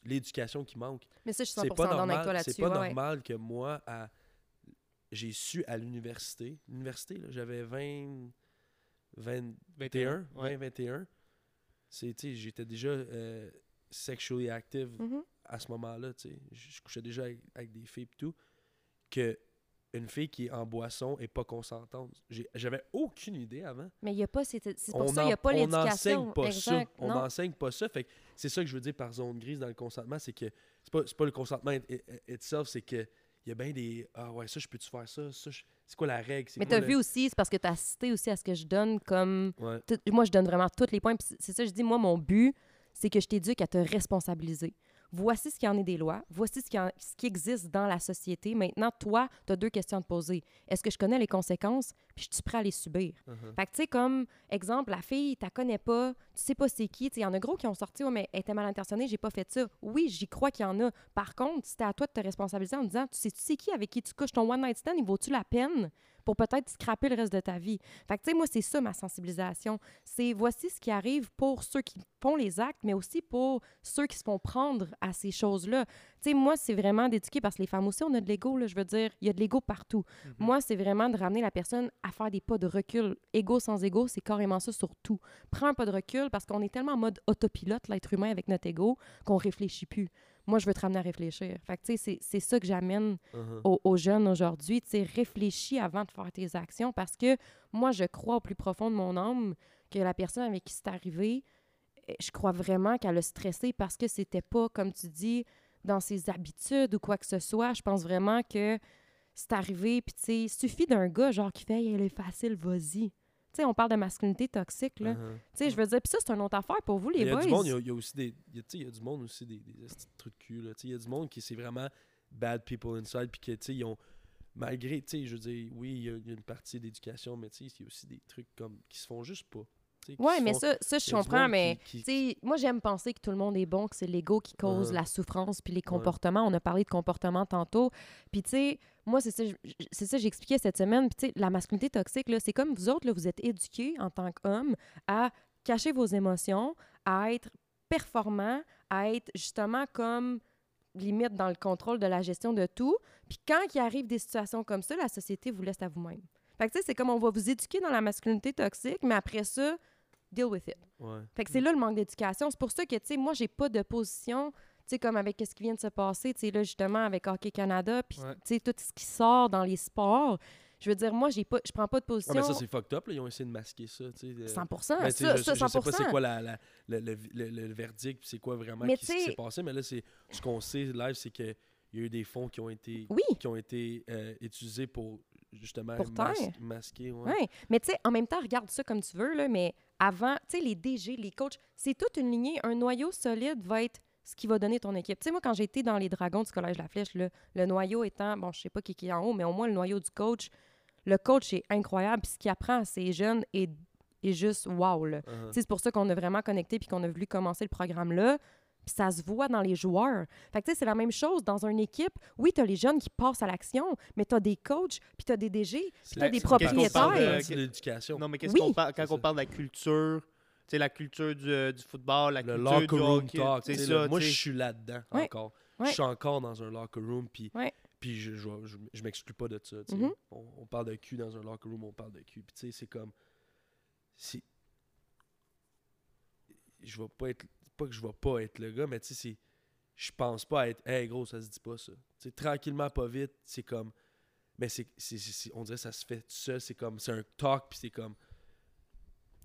l'éducation qui manque. Mais ça, je suis C'est 100% pas avec normal, c'est pas ouais, ouais. normal que moi, à- j'ai su à l'université, l'université, là, j'avais 20, 21, 20, ouais. 21. C'est, tu sais, j'étais déjà euh, sexually active Mhm. à ce moment-là, tu sais. Je je couchais déjà avec, avec des filles et tout. Que une fille qui est en boisson est pas consentante. J'avais aucune idée avant. Mais il y a pas, c'est pour On ça, il n'y a pas on n'enseigne pas ça. On n'enseigne pas ça. Fait c'est ça que je veux dire par zone grise dans le consentement, c'est que c'est pas, pas le consentement it- it- itself, c'est que il y a bien des ah ouais ça je peux tu faire ça, ça je- c'est quoi la règle, Mais quoi tu as le- vu aussi, c'est parce que tu as cité aussi à ce que je donne comme. Ouais. moi, je donne vraiment tous les points. C'est ça, je dis, moi, mon but, c'est que je t'éduque à te responsabiliser. Voici ce qu'il y en est des lois. Voici ce qui, en- ce qui existe dans la société. Maintenant, toi, tu as deux questions à te poser. Est-ce que je connais les conséquences? Puis je suis prêt à les subir. Uh-huh. Fait que, tu sais, comme exemple, la fille, tu la connais pas, tu sais pas c'est qui. Il y en a gros qui ont sorti, Ouais, mais elle était mal intentionnée, j'ai pas fait ça. Oui, j'y crois qu'il y en a. Par contre, c'était à toi de te responsabiliser en disant, tu sais, tu sais qui avec qui tu couches? Ton one night stand, il vaut-tu la peine? Pour peut-être scraper le reste de ta vie? Fait que, tu sais, moi, c'est ça ma sensibilisation. C'est voici ce qui arrive pour ceux qui font les actes, mais aussi pour ceux qui se font prendre à ces choses-là. Tu sais, moi, c'est vraiment d'éduquer parce que les femmes aussi, on a de l'ego, là. Je veux dire, il y a de l'ego partout. Mhm. Moi, c'est vraiment de ramener la personne à faire des pas de recul. Ego sans ego, c'est carrément ça sur tout. Prends un pas de recul parce qu'on est tellement en mode autopilote, l'être humain, avec notre ego, qu'on réfléchit plus. Moi, je veux te ramener à réfléchir. Fait que, tu sais, c'est- ça que j'amène Uh-huh. aux, aux jeunes aujourd'hui. Tu sais, réfléchis avant de faire tes actions parce que moi, je crois au plus profond de mon âme que la personne avec qui c'est arrivé, eh, je crois vraiment qu'elle a stressé parce que c'était pas, comme tu dis, dans ses habitudes ou quoi que ce soit. Je pense vraiment que c'est arrivé, puis tu sais, il suffit d'un gars, genre, qui fait Hey, « elle est facile, vas-y ». Sais, on parle de masculinité toxique, là. Uh-huh. Tu sais, je veux dire, puis ça, c'est une autre affaire pour vous, les Il y a boys. du monde, il y y a aussi des. Il y a, tu sais, il y a du monde aussi des, trucs de cul. Là. Tu sais, Il y a du monde qui c'est vraiment bad people inside. Puis que, tu sais, ils ont. Malgré, tu sais, je veux dire, oui, il y a, il y a une partie d'éducation, mais tu sais, il y a aussi des trucs comme qui se font juste pas. Se mais ça, ça je comprends, mais qui- moi, j'aime penser que tout le monde est bon, que c'est l'ego qui cause la souffrance, puis les comportements. On a parlé de comportement tantôt. Puis, tu sais, moi, c'est ça, c'est ça j'expliquais cette semaine. Puis, tu sais, la masculinité toxique, là, c'est comme vous autres, là, vous êtes éduqués en tant qu'hommes à cacher vos émotions, à être performant, à être justement comme limite dans le contrôle de la gestion de tout. Puis quand il arrive des situations comme ça, la société vous laisse à vous-même. Fait que tu sais, c'est comme on va vous éduquer dans la masculinité toxique, mais après ça, deal with it. Ouais. Fait que c'est là le manque d'éducation. C'est pour ça que, tu sais, moi, j'ai pas de position, tu sais, comme avec ce qui vient de se passer, tu sais, là, justement, avec Hockey Canada, puis, Ouais. tu sais, tout ce qui sort dans les sports. Je veux dire, moi, j'ai pas, je prends pas de Ah, position. mais ça, c'est fucked up. Là. Ils ont essayé de masquer ça. tu sais, de- 100 Ben, tu sais, ça, je, ça, je sais 100 pas c'est quoi la, la- le, le, le- le verdict, puis c'est quoi vraiment qui, s'est passé. Mais là, c'est ce qu'on sait live, c'est qu'il y a eu des fonds qui ont été, Oui. qui ont été euh, utilisés pour justement Pour mas- masquer. Ouais. Ouais. Mais tu sais, en même temps, regarde ça comme tu veux, là, mais avant, tu sais, les DG, les coachs, c'est toute une lignée. Un noyau solide va être ce qui va donner ton équipe. Tu sais, moi, quand j'étais dans les Dragons du Collège La Flèche, là, le noyau étant, bon, je sais pas qui qui est en haut, mais au moins le noyau du coach, le coach est incroyable. Puis ce qu'il apprend à ces jeunes est, est juste wow. Uh-huh. C'est pour ça qu'on a vraiment connecté puis qu'on a voulu commencer le programme-là. Puis ça se voit dans les joueurs. Fait que tu sais, c'est la même chose dans une équipe. Oui, tu as les jeunes qui passent à l'action, mais tu as des coachs, puis tu as des DG, C'est- t'as des c'est- propriétaires. qu'est-ce qu'on parle de- Euh, de l'éducation. Non, mais qu'est-ce Oui. qu'on parle quand C'est on parle de la culture, tu sais, la culture du, euh, du football, la le culture locker du room hockey, talk. c'est tu sais, ça, là, moi, tu je suis là-dedans Ouais. encore. Ouais. Je suis encore dans un locker room, puis, Ouais. puis je, je, je, je m'exclus pas de ça. tu. Mhm. on, on parle de cul dans un locker room, on parle de cul. Puis tu sais, c'est comme. Si. Je vais pas être. Pas que je vais pas être le gars, mais tu sais, c'est. Je pense pas à être. Hey gros, ça se dit pas ça. Tu sais, tranquillement, pas vite, c'est comme. Mais c'est, c'est- c'est- c'est- on dirait que ça se fait tout seul. C'est comme. C'est un talk, puis c'est comme.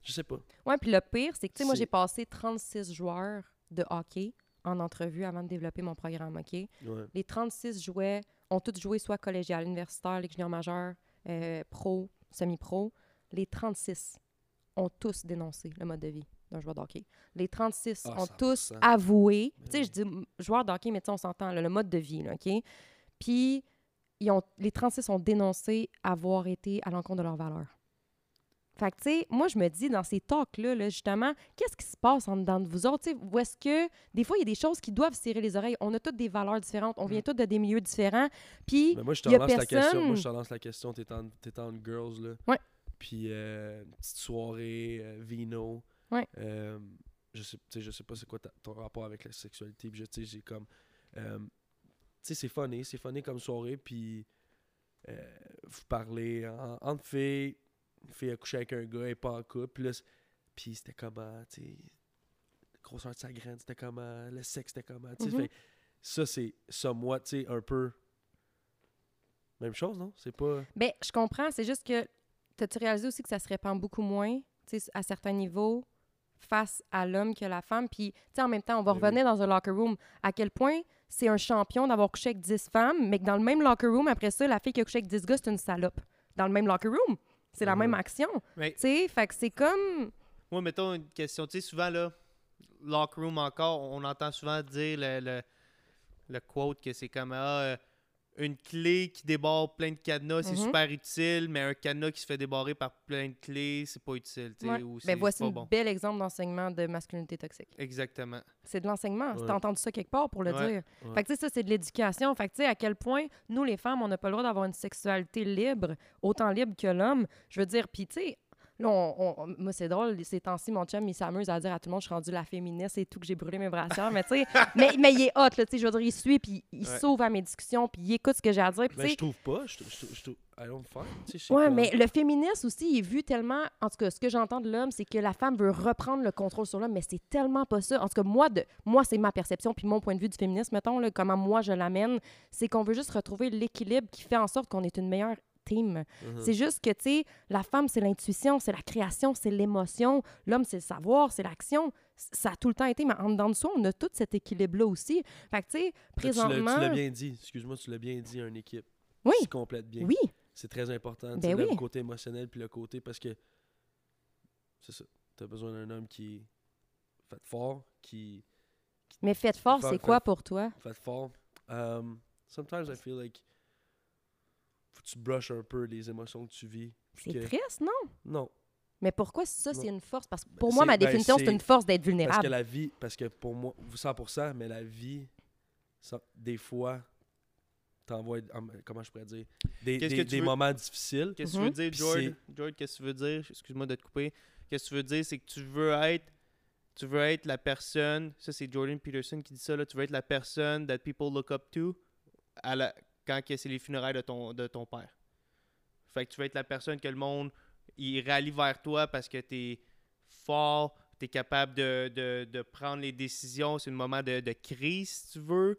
Je sais pas. Ouais, puis le pire, c'est que, tu sais, moi, j'ai passé 36 joueurs de hockey en entrevue avant de développer mon programme, OK? Ouais. Les 36 jouaient, ont tous joué soit collégial, universitaire, Ligue junior majeure, euh, pro, semi-pro. Les 36 ont tous dénoncé le mode de vie d'un joueur de hockey. Les 36 Ah, ont 100%. tous avoué, tu sais, je dis joueur de hockey, mais on s'entend, le mode de vie, là, OK? Puis, ils ont, les 36 ont dénoncé avoir été à l'encontre de leurs valeurs. Fait que, tu sais, moi, je me dis, dans ces talks-là, là, justement, qu'est-ce qui se passe en dedans de vous autres? Ou est-ce que, des fois, il y a des choses qui doivent se serrer les oreilles. On a toutes des valeurs différentes. On vient Mm. tous de des milieux différents. Puis, Mais moi, je te relance la question. Moi, je te relance la question. T'es en, girls, là. Ouais. Puis, euh, une petite soirée, euh, vino. Ouais. Euh, je sais, je sais pas c'est quoi ta- ton rapport avec la sexualité. Puis, je- j'ai comme. euh, tu sais, c'est funny. C'est funny comme soirée. Puis, euh, vous parlez en, entre filles. Une fille a couché avec un gars, elle est pas en couple. Puis, puis c'était comment, tu sais. Grosseur de sa graine, c'était comment. Le sexe, c'était comment. tu sais. Mhm. Fait- ça, c'est ça, moi, tu sais, un peu. Même chose, non? C'est pas. ben, je comprends. C'est juste que, t'as-tu réalisé aussi que ça se répand beaucoup moins, tu sais, à certains niveaux, face à l'homme que la femme? Puis, tu sais, en même temps, on va Ben revenir dans un locker room. À quel point c'est un champion d'avoir couché avec 10 femmes, mais que dans le même locker room, après ça, la fille qui a couché avec 10 gars, c'est une salope. Dans le même locker room. C'est la Mhm. même action. Tu sais, fait que c'est comme... Moi, mettons une question. Tu sais, souvent, là, locker room encore, on entend souvent dire le, le, le quote que c'est comme ah, euh, une clé qui débarre plein de cadenas, c'est Mhm. super utile, mais un cadenas qui se fait débarrer par plein de clés, c'est pas utile. tu sais, Ouais. ou c'est- Ben, voici pas un bon. bel exemple d'enseignement de masculinité toxique. Exactement. C'est de l'enseignement. Ouais. T'as entendu ça quelque part pour le Ouais. dire. Ouais. Fait que, tu sais, ça, c'est de l'éducation. Fait que, tu sais, à quel point, nous, les femmes, on n'a pas le droit d'avoir une sexualité libre, autant libre que l'homme. Je veux dire, puis, tu sais, Là, on- on- moi, c'est drôle, ces temps-ci, mon chum, il s'amuse à dire à tout le monde, je suis rendue la féministe et tout, que j'ai brûlé mes brassières. mais tu sais, mais, mais il est hot, là, tu sais, je veux dire, il suit, puis il Ouais. s'ouvre à mes discussions, puis il écoute ce que j'ai à dire. Mais sais, je trouve pas. Je, trouve- je, je trouve. I don't find. tu sais, c'est Ouais, comme- mais le féminisme aussi il est vu tellement. En tout cas, ce que j'entends de l'homme, c'est que la femme veut reprendre le contrôle sur l'homme, mais c'est tellement pas ça. En tout cas, moi, de, moi c'est ma perception, puis mon point de vue du féminisme, mettons, là, comment moi je l'amène, c'est qu'on veut juste retrouver l'équilibre qui fait en sorte qu'on est une meilleure team. Mhm. C'est juste que, tu sais, la femme, c'est l'intuition, c'est la création, c'est l'émotion. L'homme, c'est le savoir, c'est l'action. Ça a tout le temps été, mais en dedans de soi, on a tout cet équilibre-là aussi. Fait que, tu sais, présentement. Tu l'as bien dit. Excuse-moi, tu l'as bien dit, une équipe. Oui. Qui se complète bien. Oui, C'est très important. Ben sais, le oui. côté émotionnel puis le côté parce que c'est ça. Tu as besoin d'un homme qui fait fort, qui mais faites fort, c'est quoi pour toi? fait fort. Um, sometimes I feel like tu brushes un peu les émotions que tu vis. C'est que- triste, non? Non, Mais pourquoi ça, c'est une force? Parce que pour Ben, moi, c'est- ma ben, définition, c'est c'est- une force d'être parce que vulnérable. la vie, parce que pour moi, 100%, mais la vie, ça- des fois, t'envoies, hum, comment je pourrais dire, des, Qu'est-ce des- que tu des veux- moments difficiles. Qu'est-ce que Mhm. tu veux dire, Puis George? George, qu'est-ce que tu veux dire? Excuse-moi de te couper. Qu'est-ce que tu veux dire? C'est que tu veux être. Tu veux être la personne. Ça, c'est Jordan Peterson qui dit ça. Là, tu veux être la personne that people look up to à la, quand que c'est les funérailles de ton, de ton père. Fait que tu veux être la personne que le monde il rallie vers toi parce que tu es fort, tu es capable de, de- de prendre les décisions. C'est un moment de, de crise, si tu veux.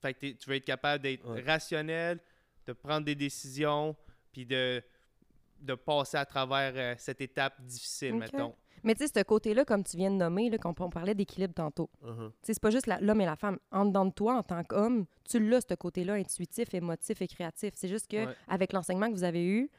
Fait que tu veux être capable d'être Ouais. rationnel, de prendre des décisions, puis de, de passer à travers euh, cette étape difficile, Ok. mettons. Mais tu sais, ce côté-là, comme tu viens de nommer, là, quand on parlait d'équilibre tantôt, tu sais, c'est pas juste l'homme et la femme. En dedans de toi, en tant qu'homme, tu l'as, ce côté-là intuitif, émotif et créatif. C'est juste que Ouais. avec l'enseignement que vous avez eu,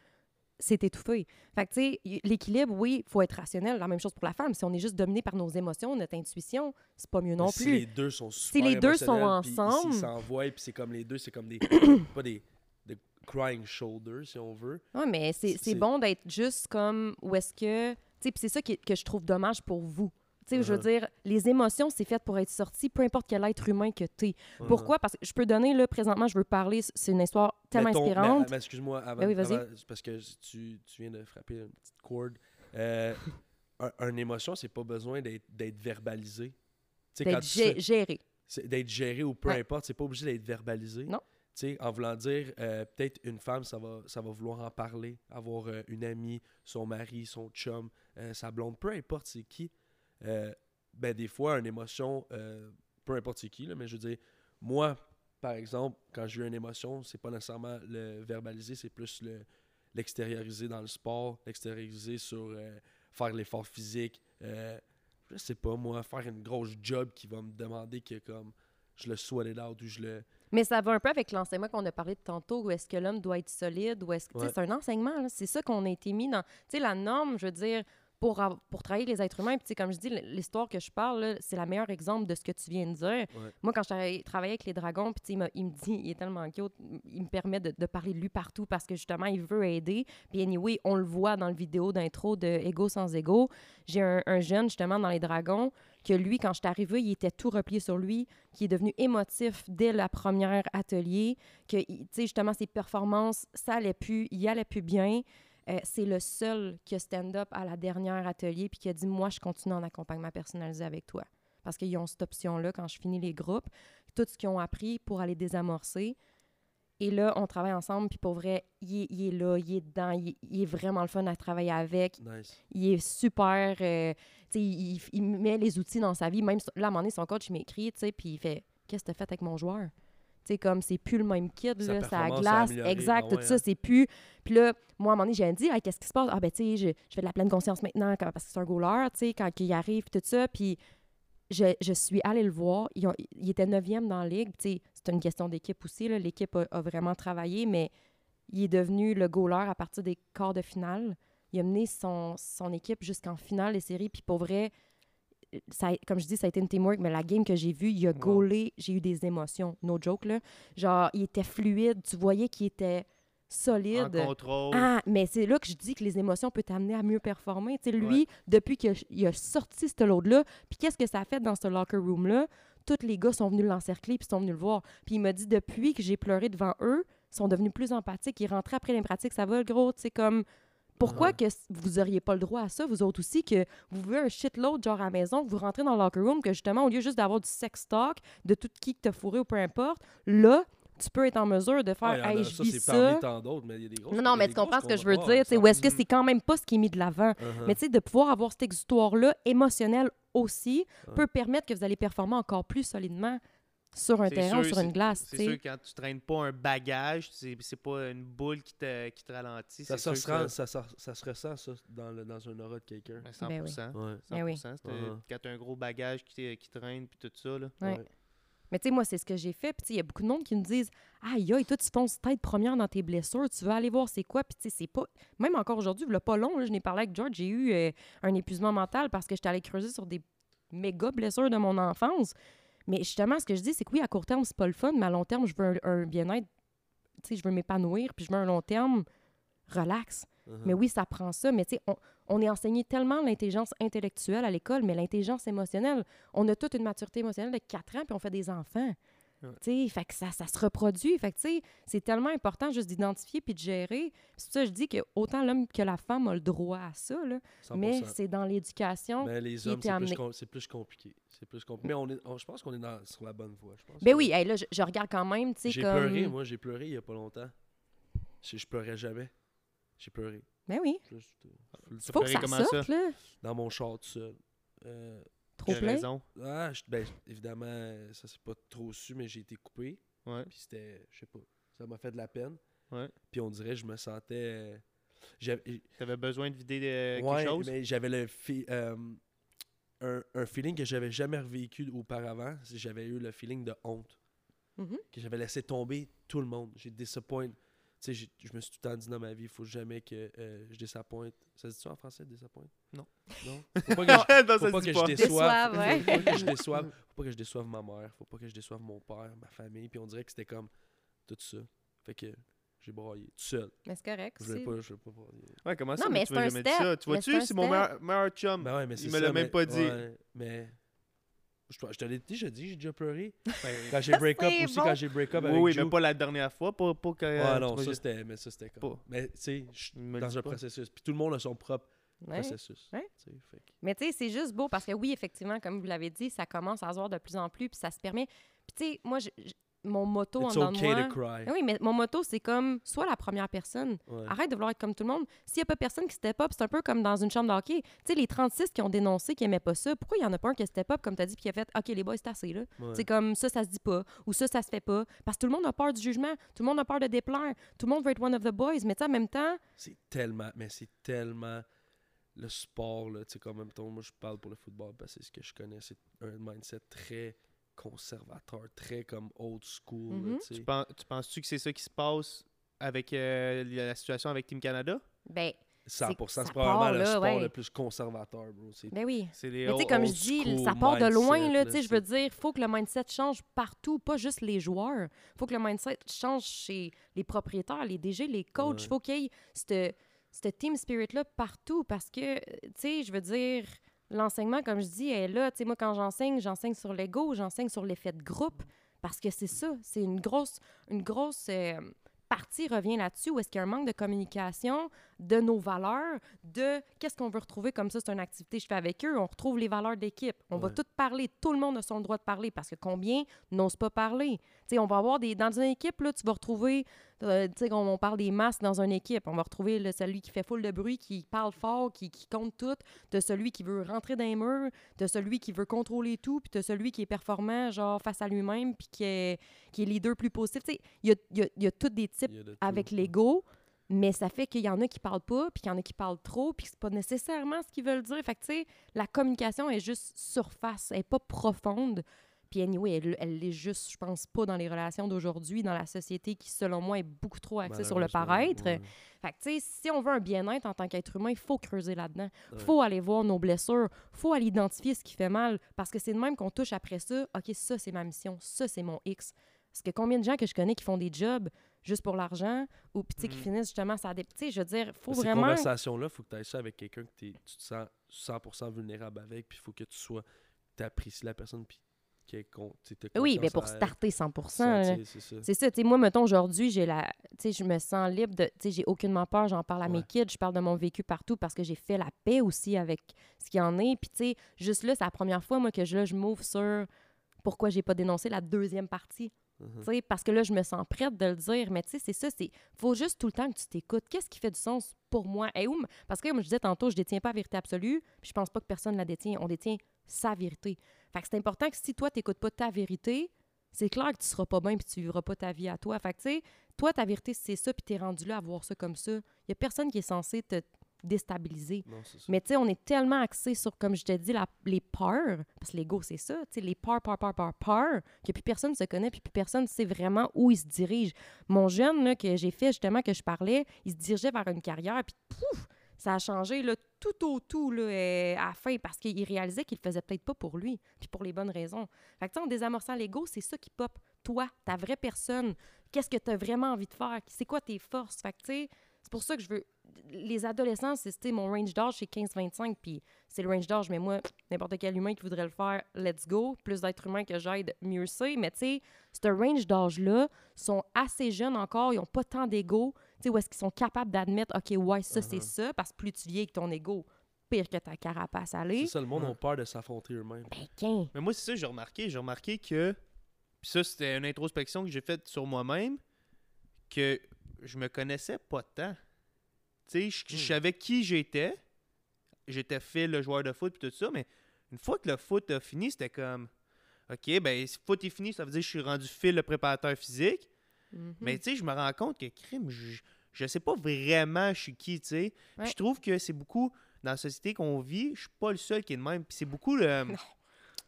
c'est étouffé. Fait que, tu sais, l'équilibre, oui, il faut être rationnel. La même chose pour la femme. Si on est juste dominé par nos émotions, notre intuition, c'est pas mieux non Si plus. les deux sont super les deux sont émotionnels, puis ensemble- Ils s'envoient, puis c'est comme les deux, c'est comme des. pas des, des crying shoulders, si on veut. Oui, mais c'est- bon d'être juste comme où est-ce que. Puis c'est ça qui- que je trouve dommage pour vous. Tu sais, je veux Uh-huh. dire, les émotions, c'est fait pour être sorti, peu importe quel être humain que tu es. Uh-huh. Pourquoi? Parce que je peux donner, là, présentement, je veux parler, c'est une histoire tellement inspirante. excuse-moi, avant, Ben oui, vas-y. avant- parce que tu, tu viens de frapper une petite corde. Euh, un, une émotion, c'est pas besoin d'être verbalisé. D'être géré. d'être géré ou peu Ouais. importe, c'est pas obligé d'être verbalisé. Non. Sais, en voulant dire, euh, peut-être une femme, ça va, ça va vouloir en parler, avoir euh, une amie, son mari, son chum, euh, sa blonde, peu importe c'est qui. Ben, des fois, une émotion, peu importe c'est qui, là, mais je veux dire, moi, par exemple, quand j'ai eu une émotion, c'est pas nécessairement le verbaliser, c'est plus le l'extérioriser dans le sport, l'extérioriser sur faire l'effort physique, je sais pas, moi, faire une grosse job qui va me demander que comme je le sweat it out ou je le. Mais ça va un peu avec l'enseignement qu'on a parlé de tantôt, où est-ce que l'homme doit être solide, ou est-ce que... Ouais. C'est un enseignement, c'est ça qu'on a été mis dans... Tu sais, la norme, je veux dire, pour, av- pour travailler les êtres humains, puis comme je dis, l'histoire que je parle, c'est le meilleur exemple de ce que tu viens de dire. Ouais. Moi, quand je travaillais- avec les dragons, puis il, me dit, il est tellement cute, il me permet de, de parler de lui partout parce que justement, il veut aider. Puis anyway, on le voit dans le vidéo d'intro de Ego sans ego. J'ai un, un jeune, justement, dans les dragons, que lui, quand je suis arrivée, il était tout replié sur lui, qui est devenu émotif dès la première atelier, que, tu sais, justement, ses performances, ça allait plus, il allait plus bien. Euh, c'est le seul qui a stand-up à la dernière atelier puis qui a dit Moi, je continue en accompagnement personnalisé avec toi. Parce qu'ils ont cette option-là quand je finis les groupes. Tout ce qu'ils ont appris pour aller désamorcer. Et là, on travaille ensemble, puis pour vrai, il est, il est là, il est dedans, il, est- il est vraiment le fun à travailler avec. Nice. Il est super. euh, tu sais, il, il met les outils dans sa vie. Même là, à un moment donné, son coach, m'écrit, tu sais, puis il fait Qu'est-ce que tu as fait avec mon joueur sais, comme c'est plus le même Sa là, ça glace. Exact, tout ouais, ça, hein. c'est plus. Puis là, moi, à un moment donné, j'ai dit Hey, Qu'est-ce qui se passe? Ah, ben, tu sais, je, je fais de la pleine conscience maintenant quand- parce que c'est un goaler, tu sais, quand il arrive, tout ça. Puis je, je suis allée le voir. Ont- il était neuvième dans la ligue. Tu sais, c'est une question d'équipe aussi. là. L'équipe a, a vraiment travaillé, mais il est devenu le goaler à partir des quarts de finale. Il a mené son, son équipe jusqu'en finale des séries. Puis pour vrai, ça, comme je dis, ça a été une teamwork, mais la game que j'ai vue, il a Wow. gaulé. J'ai eu des émotions. No joke, là. Genre, il était fluide. Tu voyais qu'il était En solide. contrôle. Ah, mais c'est là que je dis que les émotions peuvent t'amener à mieux performer. Lui, depuis qu'il a, il a sorti ce load-là, puis qu'est-ce que ça a fait dans ce locker room-là? Tous les gars sont venus l'encercler puis sont venus le voir. Puis il m'a dit, depuis que j'ai pleuré devant eux, ils sont devenus plus empathiques. Ils rentraient après les pratiques, ça va, le gros? Tu sais, comme... Pourquoi Ouais. que vous auriez pas le droit à ça, vous autres aussi, que vous voulez un shitload genre à la maison, que vous rentrez dans le locker room, que justement, au lieu juste d'avoir du sex talk, de tout qui que t'as fourré ou peu importe, là, tu peux être en mesure de faire Ouais, Hey, je ça, vis c'est ça. parmi tant d'autres, mais il y a des grosses Non, non, mais tu comprends ce que je veux dire, ouais, tu sais, où est-ce que c'est quand même pas ce qui est mis de l'avant. Uh-huh. Mais tu sais, de pouvoir avoir cet exutoire-là émotionnel aussi Ouais. peut permettre que vous allez performer encore plus solidement sur un terrain ou sur une glace. C'est sûr, quand tu traînes pas un bagage, c'est c'est pas une boule qui te, qui te ralentit. ça, se que rend- ça, ça- ça se ressent, ça, dans, le, dans un aura de quelqu'un. Ben, 100%. Ben oui. 100%. Ouais. Ben oui. Euh, Uh-huh. Quand tu as un gros bagage qui, te- qui traîne puis tout ça. Là. Ouais. Ouais. Mais tu sais, moi, c'est ce que j'ai fait. Puis il y a beaucoup de monde qui me disent Aïe, aïe, toi, tu fonces tête première dans tes blessures, tu veux aller voir c'est quoi? Puis tu sais, c'est pas. Même encore aujourd'hui, il pas long, là, je n'ai parlé avec George, j'ai eu euh, un épuisement mental parce que j'étais allée creuser sur des méga blessures de mon enfance. Mais justement, ce que je dis, c'est que oui, à court terme, c'est pas le fun, mais à long terme, je veux un, un bien-être. Tu sais, je veux m'épanouir, puis je veux un long terme relax. Uh-huh. Mais oui, ça prend ça. Mais tu sais, on, on est enseigné tellement l'intelligence intellectuelle à l'école, mais l'intelligence émotionnelle, on a toute une maturité émotionnelle de 4 ans, puis on fait des enfants. Ouais. Fait que ça, ça se reproduit. Fait que, c'est tellement important juste d'identifier puis de gérer. C'est ça que je dis que autant l'homme que la femme a le droit à ça, là, 100%. mais c'est dans l'éducation. Mais les qui hommes, c'est plus, amené. compliqué. C'est plus compliqué. Mais on est, on- je pense qu'on est dans, sur la bonne voie. Je pense Ben que- oui, hey, là, je, je regarde quand même, J'ai comme... pleuré, moi, j'ai pleuré il y a pas longtemps. Je, je pleurais jamais. J'ai pleuré. Ben oui, Juste, euh, faut que ça comment ça? sorte, là? dans mon char tout seul. Euh, Trop J'ai plein? raison. ah, je- ben, évidemment, ça c'est pas trop su, mais j'ai été coupé. Ouais. Puis c'était, je sais pas, ça m'a fait de la peine. Ouais. Puis on dirait, je me sentais. euh, j'avais- T'avais besoin de vider euh, ouais, quelque chose? mais j'avais le fi- euh, un, un feeling que j'avais jamais revécu auparavant. c'est que J'avais eu le feeling de honte. Mhm. Que j'avais laissé tomber tout le monde. J'ai disappoint. Tu sais, je me suis tout le temps dit dans ma vie, il faut jamais que euh, je désappointe. Ça se dit ça en français, désappointe? Non. Non? Faut pas que je, non, faut pas que je déçoive. Déçoive, ouais. Faut pas que je déçoive. Faut pas que je déçoive ma mère. Faut pas que je déçoive mon père, ma famille. Puis on dirait que c'était comme tout ça. Fait que j'ai braillé tout seul. Mais c'est correct. Je voulais pas, je voulais pas brailler. Ouais, comment Non, ça, mais mais tu un jamais dit ça? Tu vois-tu, c'est mon meilleur, meilleur chum. Ben ouais, mais Il me l'a mais- même pas dit. ouais, mais je, te- je te l'ai déjà dit, j'ai déjà pleuré. Ben, Quand j'ai break up aussi, bon. quand j'ai break up oui, avec oui, Joe. mais pas la dernière fois. Pas, pas que, Ouais, euh, non, ça c'était, mais ça c'était comme. Pas. Mais tu sais, je suis dans un pas. processus. Puis tout le monde a son propre Ouais. processus. Ouais. fait Mais tu sais, c'est juste beau parce que oui, effectivement, comme vous l'avez dit, ça commence à se voir de plus en plus, puis ça se permet. Puis tu sais, moi, je- je- mon motto en It's dedans de okay moi. to cry. Ah oui, mais mon motto, c'est comme sois la première personne. Ouais. Arrête de vouloir être comme tout le monde. S'il n'y a pas personne qui step up, c'est un peu comme dans une chambre de hockey. Tu sais, les 36 qui ont dénoncé, qui n'aimaient pas ça, pourquoi il n'y en a pas un qui a step up, comme tu as dit, puis qui a fait OK, les boys, c'est assez, là. Ouais. C'est comme ça, ça se dit pas, ou ça, ça se fait pas. Parce que tout le monde a peur du jugement, tout le monde a peur de déplaire, tout le monde veut être one of the boys, mais tu sais, en même temps, C'est tellement, mais c'est tellement le sport, là. Tu sais, comme même temps, moi je parle pour le football parce que c'est ce que je connais. C'est un mindset très conservateur, très comme old school, là, Mhm. tu penses, tu penses-tu que c'est ça qui se passe avec euh, la situation avec Team Canada? ben, 100%, ça c'est probablement part, le là, sport ouais. le plus conservateur, bro. C'est ben oui. C'est les Mais tu sais, old- comme je dis, ça part de loin, là, là, tu sais, je veux dire, il faut que le mindset change partout, pas juste les joueurs. Il faut que le mindset change chez les propriétaires, les DG, les coachs. Il Ouais. faut qu'il y ait cette, cette team spirit-là partout parce que, tu sais, je veux dire, l'enseignement, comme je dis, est là. Tu sais, moi, quand j'enseigne, j'enseigne sur l'ego, j'enseigne sur l'effet de groupe parce que c'est ça, c'est une grosse, une grosse euh, partie revient là-dessus où est-ce qu'il y a un manque de communication de nos valeurs, de qu'est-ce qu'on veut retrouver comme ça, c'est une activité que je fais avec eux, on retrouve les valeurs d'équipe. On va tout parler, tout le monde a son droit de parler parce que combien n'osent pas parler? Tu sais, on va avoir des dans une équipe là, tu vas retrouver euh, tu sais on, on parle des masses dans une équipe, on va retrouver le- celui qui fait full de bruit, qui parle fort, qui, qui compte tout, de celui qui veut rentrer dans les murs, de celui qui veut contrôler tout, puis de celui qui est performant genre face à lui-même puis qui est qui est leader plus positif. Tu sais, il y a, y a- y a tous des types de avec l'ego, mais ça fait qu'il y en a qui parlent pas, puis qu'il y en a qui parlent trop, puis c'est pas nécessairement ce qu'ils veulent dire. Fait que, tu sais, la communication est juste surface, elle est pas profonde. Puis, anyway, elle, elle est juste, je pense, pas dans les relations d'aujourd'hui, dans la société qui, selon moi, est beaucoup trop axée sur le paraître. ouais. Fait que, tu sais, si on veut un bien-être en tant qu'être humain, il faut creuser là-dedans. Ouais. faut aller voir nos blessures. faut aller identifier ce qui fait mal. Parce que c'est de même qu'on touche après ça. OK, ça, c'est ma mission. Ça, c'est mon X. Parce que combien de gens que je connais qui font des jobs juste pour l'argent ou puis, tu sais, qui Mhm. finissent justement ça. Tu sais, je veux dire, faut Ces vraiment. conversations-là, il faut que tu ailles ça avec quelqu'un que tu te sens 100% vulnérable avec, puis il faut que tu sois, tu apprécies la personne, puis Oui, mais pour en elle. starter 100 Ça, là. tu sais, C'est ça. Ça, moi, mettons, aujourd'hui, j'ai la... Je me sens libre de... J'ai aucunement peur, j'en parle à mes kids, je parle de mon vécu partout parce que j'ai fait la paix aussi avec ce qu'il y en est. Puis, tu sais, juste là, c'est la première fois, moi, que je, là, je m'ouvre sur pourquoi j'ai pas dénoncé la deuxième partie. Mhm. Parce que là, je me sens prête de le dire. Mais tu sais, c'est ça, c'est... Faut juste tout le temps que tu t'écoutes. Qu'est-ce qui fait du sens pour moi? Et. Parce que, comme je disais tantôt, je détiens pas la vérité absolue, puis je pense pas que personne la détient. On détient sa vérité. Fait que c'est important que si toi, t'écoutes pas ta vérité, c'est clair que tu seras pas bien puis tu vivras pas ta vie à toi. Fait que, tu sais, toi, ta vérité, c'est ça, puis t'es rendu là à voir ça comme ça. Il y a personne qui est censé te déstabiliser. Non. Mais tu sais, on est tellement axé sur, comme je te dis, la- les peurs, parce que l'ego, c'est ça, tu sais, les peurs, peurs, peurs, peurs, peurs, que plus personne se connaît, puis plus personne sait vraiment où il se dirige. Mon jeune, là, que j'ai fait justement, que je parlais, il se dirigeait vers une carrière, puis pouf, ça a changé, là, tout au tout, là, euh, à la fin, parce qu'il réalisait qu'il le faisait peut-être pas pour lui, puis pour les bonnes raisons. Fait que, tu sais, en désamorçant l'ego, c'est ça qui pop. Toi, ta vraie personne, qu'est-ce que tu as vraiment envie de faire? C'est quoi tes forces? Fait que, tu sais, c'est pour ça que je veux. Les adolescents, c'est mon range d'âge, c'est 15-25, puis c'est le range d'âge, mais moi, n'importe quel humain qui voudrait le faire, let's go. Plus d'êtres humains que j'aide, mieux c'est. Mais tu sais, ce range d'âge-là sont assez jeunes encore, ils n'ont pas tant d'ego. Tu sais, où est-ce qu'ils sont capables d'admettre, OK, ouais, ça, c'est Mhm. ça, parce que plus tu vieilles avec ton ego, pire que ta carapace à C'est aller. ça, le monde Ouais. a peur de s'affronter eux-mêmes. Ben. Mais moi, c'est ça que j'ai remarqué. J'ai remarqué que. Puis ça, c'était une introspection que j'ai faite sur moi-même. Que je me connaissais pas tant. Tu sais, je, Hmm. savais qui j'étais. J'étais Phil, le joueur de foot, puis tout ça. Mais une fois que le foot a fini, c'était comme. Ok, ben, si le foot est fini, ça veut dire que je suis rendu Phil, le préparateur physique. Mhm. Mais tu sais, je me rends compte que crime, je, je sais pas vraiment je suis qui, tu sais. Puis Ouais. Je trouve que c'est beaucoup dans la société qu'on vit, je suis pas le seul qui est de même. Puis c'est beaucoup le.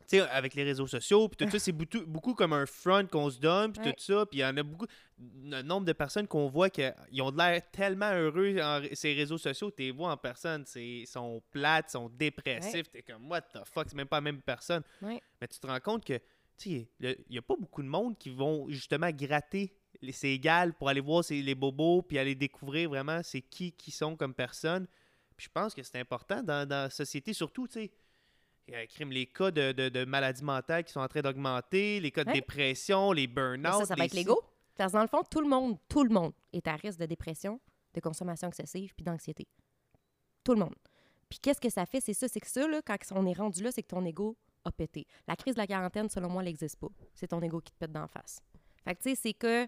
Sais, avec les réseaux sociaux, puis tout ça, c'est beaucoup, beaucoup comme un front qu'on se donne, puis Ouais. tout ça. Puis il y en a beaucoup. Le nombre de personnes qu'on voit qu'ils ont l'air tellement heureux en ces réseaux sociaux, tu les vois en personne, c'est- ils sont plates, ils sont dépressifs. T'es comme, what the fuck, c'est même pas la même personne. Ouais. Mais tu te rends compte que, il n'y a pas beaucoup de monde qui vont justement gratter les- ces égales pour aller voir les bobos, puis aller découvrir vraiment c'est qui qui sont comme personne. Puis je pense que c'est important dans, dans la société, surtout, tu sais. Euh, crime, les cas de, de, de maladies mentales qui sont en train d'augmenter, les cas de dépression, les burn-out. ça, ça va les être l'ego. Parce que dans le fond, tout le monde, tout le monde est à risque de dépression, de consommation excessive puis d'anxiété. Tout le monde. Puis qu'est-ce que ça fait? C'est ça, c'est que ça, là, quand on est rendu là, c'est que ton ego a pété. La crise de la quarantaine, selon moi, elle n'existe pas. C'est ton ego qui te pète d'en face. Fait que, tu sais, c'est que.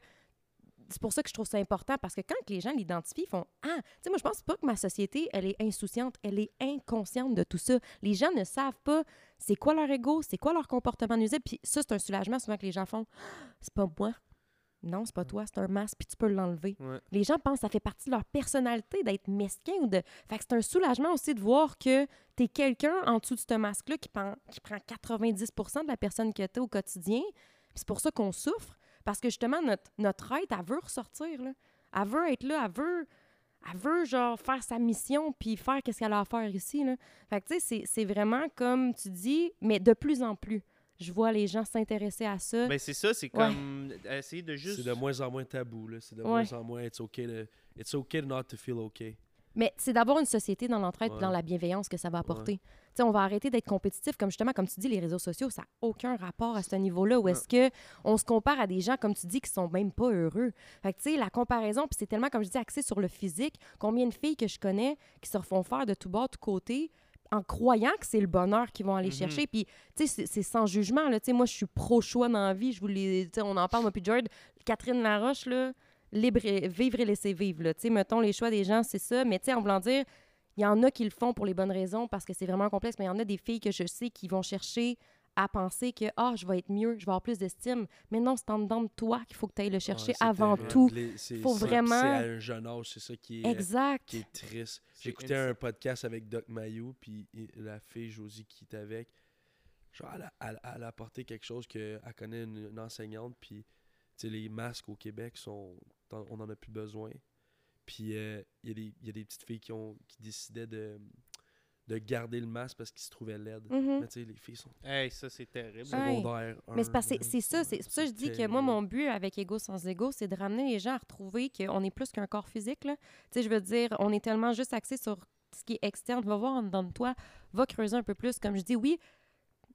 C'est pour ça que je trouve ça important parce que quand les gens l'identifient, ils font Ah, tu sais, moi, je pense pas que ma société, elle est insouciante, elle est inconsciente de tout ça. Les gens ne savent pas c'est quoi leur ego, c'est quoi leur comportement nuisible. Puis ça, c'est un soulagement souvent que les gens font Ah, C'est pas moi. Non, c'est pas toi, c'est un masque, puis tu peux l'enlever. Ouais. Les gens pensent que ça fait partie de leur personnalité d'être mesquin ou de. Fait que c'est un soulagement aussi de voir que t'es quelqu'un en dessous de ce masque-là qui prend, qui prend 90% de la personne que t'es au quotidien. C'est pour ça qu'on souffre. Parce que justement, notre, notre être, elle veut ressortir. Là. Elle veut être là, elle veut. Elle veut, genre, faire sa mission puis faire qu'est-ce qu'elle a à faire ici, là. Fait que, tu sais, c'est- c'est vraiment comme tu dis, mais de plus en plus. Je vois les gens s'intéresser à ça. Ben c'est ça, c'est Ouais. comme essayer de juste. C'est de moins en moins tabou, là. C'est de Ouais. moins en moins it's okay to, it's okay not to feel okay. Mais c'est d'avoir une société dans l'entraide Ouais. dans la bienveillance que ça va apporter. On va arrêter d'être compétitif. Comme justement, comme tu dis, les réseaux sociaux, ça n'a aucun rapport à ce niveau-là. Où est-ce que on se compare à des gens, comme tu dis, qui sont même pas heureux. Fait que, tu sais, la comparaison, puis c'est tellement, comme je dis, axé sur le physique. Combien de filles que je connais qui se refont faire de tout bas, de tout côté, en croyant que c'est le bonheur qu'ils vont aller Mhm. chercher. Puis, tu sais, c'est- sans jugement. Là. Moi, je suis pro-choix dans la vie. Je vous on en parle, moi, puis Jared. Catherine Laroche, là, libre et, vivre et laisser vivre. Là. Tu sais, mettons, les choix des gens, c'est ça. Mais tu sais, en voulant dire, il y en a qui le font pour les bonnes raisons parce que c'est vraiment complexe, mais il y en a des filles que je sais qui vont chercher à penser que ah, je vais être mieux, je vais avoir plus d'estime. Mais non, c'est en dedans de toi qu'il faut que tu ailles le chercher Ouais, avant terrible. tout. Faut ça, vraiment- C'est à un jeune âge, c'est ça qui est, Exact. qui est triste. J'écoutais un podcast avec Doc Mayou, puis la fille Josie qui était avec, genre, elle a, elle- elle a apporté quelque chose qu'elle connaît une, une enseignante, puis, tu sais, les masques au Québec, sont, on n'en a plus besoin. Puis, euh, il y, a des- il y a des petites filles qui, ont, qui décidaient de, de garder le masque parce qu'ils se trouvaient laides. Mhm. Mais, tu sais, les filles sont Hey, ça c'est terrible. Ouais. secondaires. Mais c'est ça, c'est pour ça que je dis que moi, mon but avec Ego sans Ego, c'est de ramener les gens à retrouver qu'on est plus qu'un corps physique. Là. Tu sais, je veux dire, on est tellement juste axé sur ce qui est externe. Va voir en dedans de toi, va creuser un peu plus. Comme je dis, oui,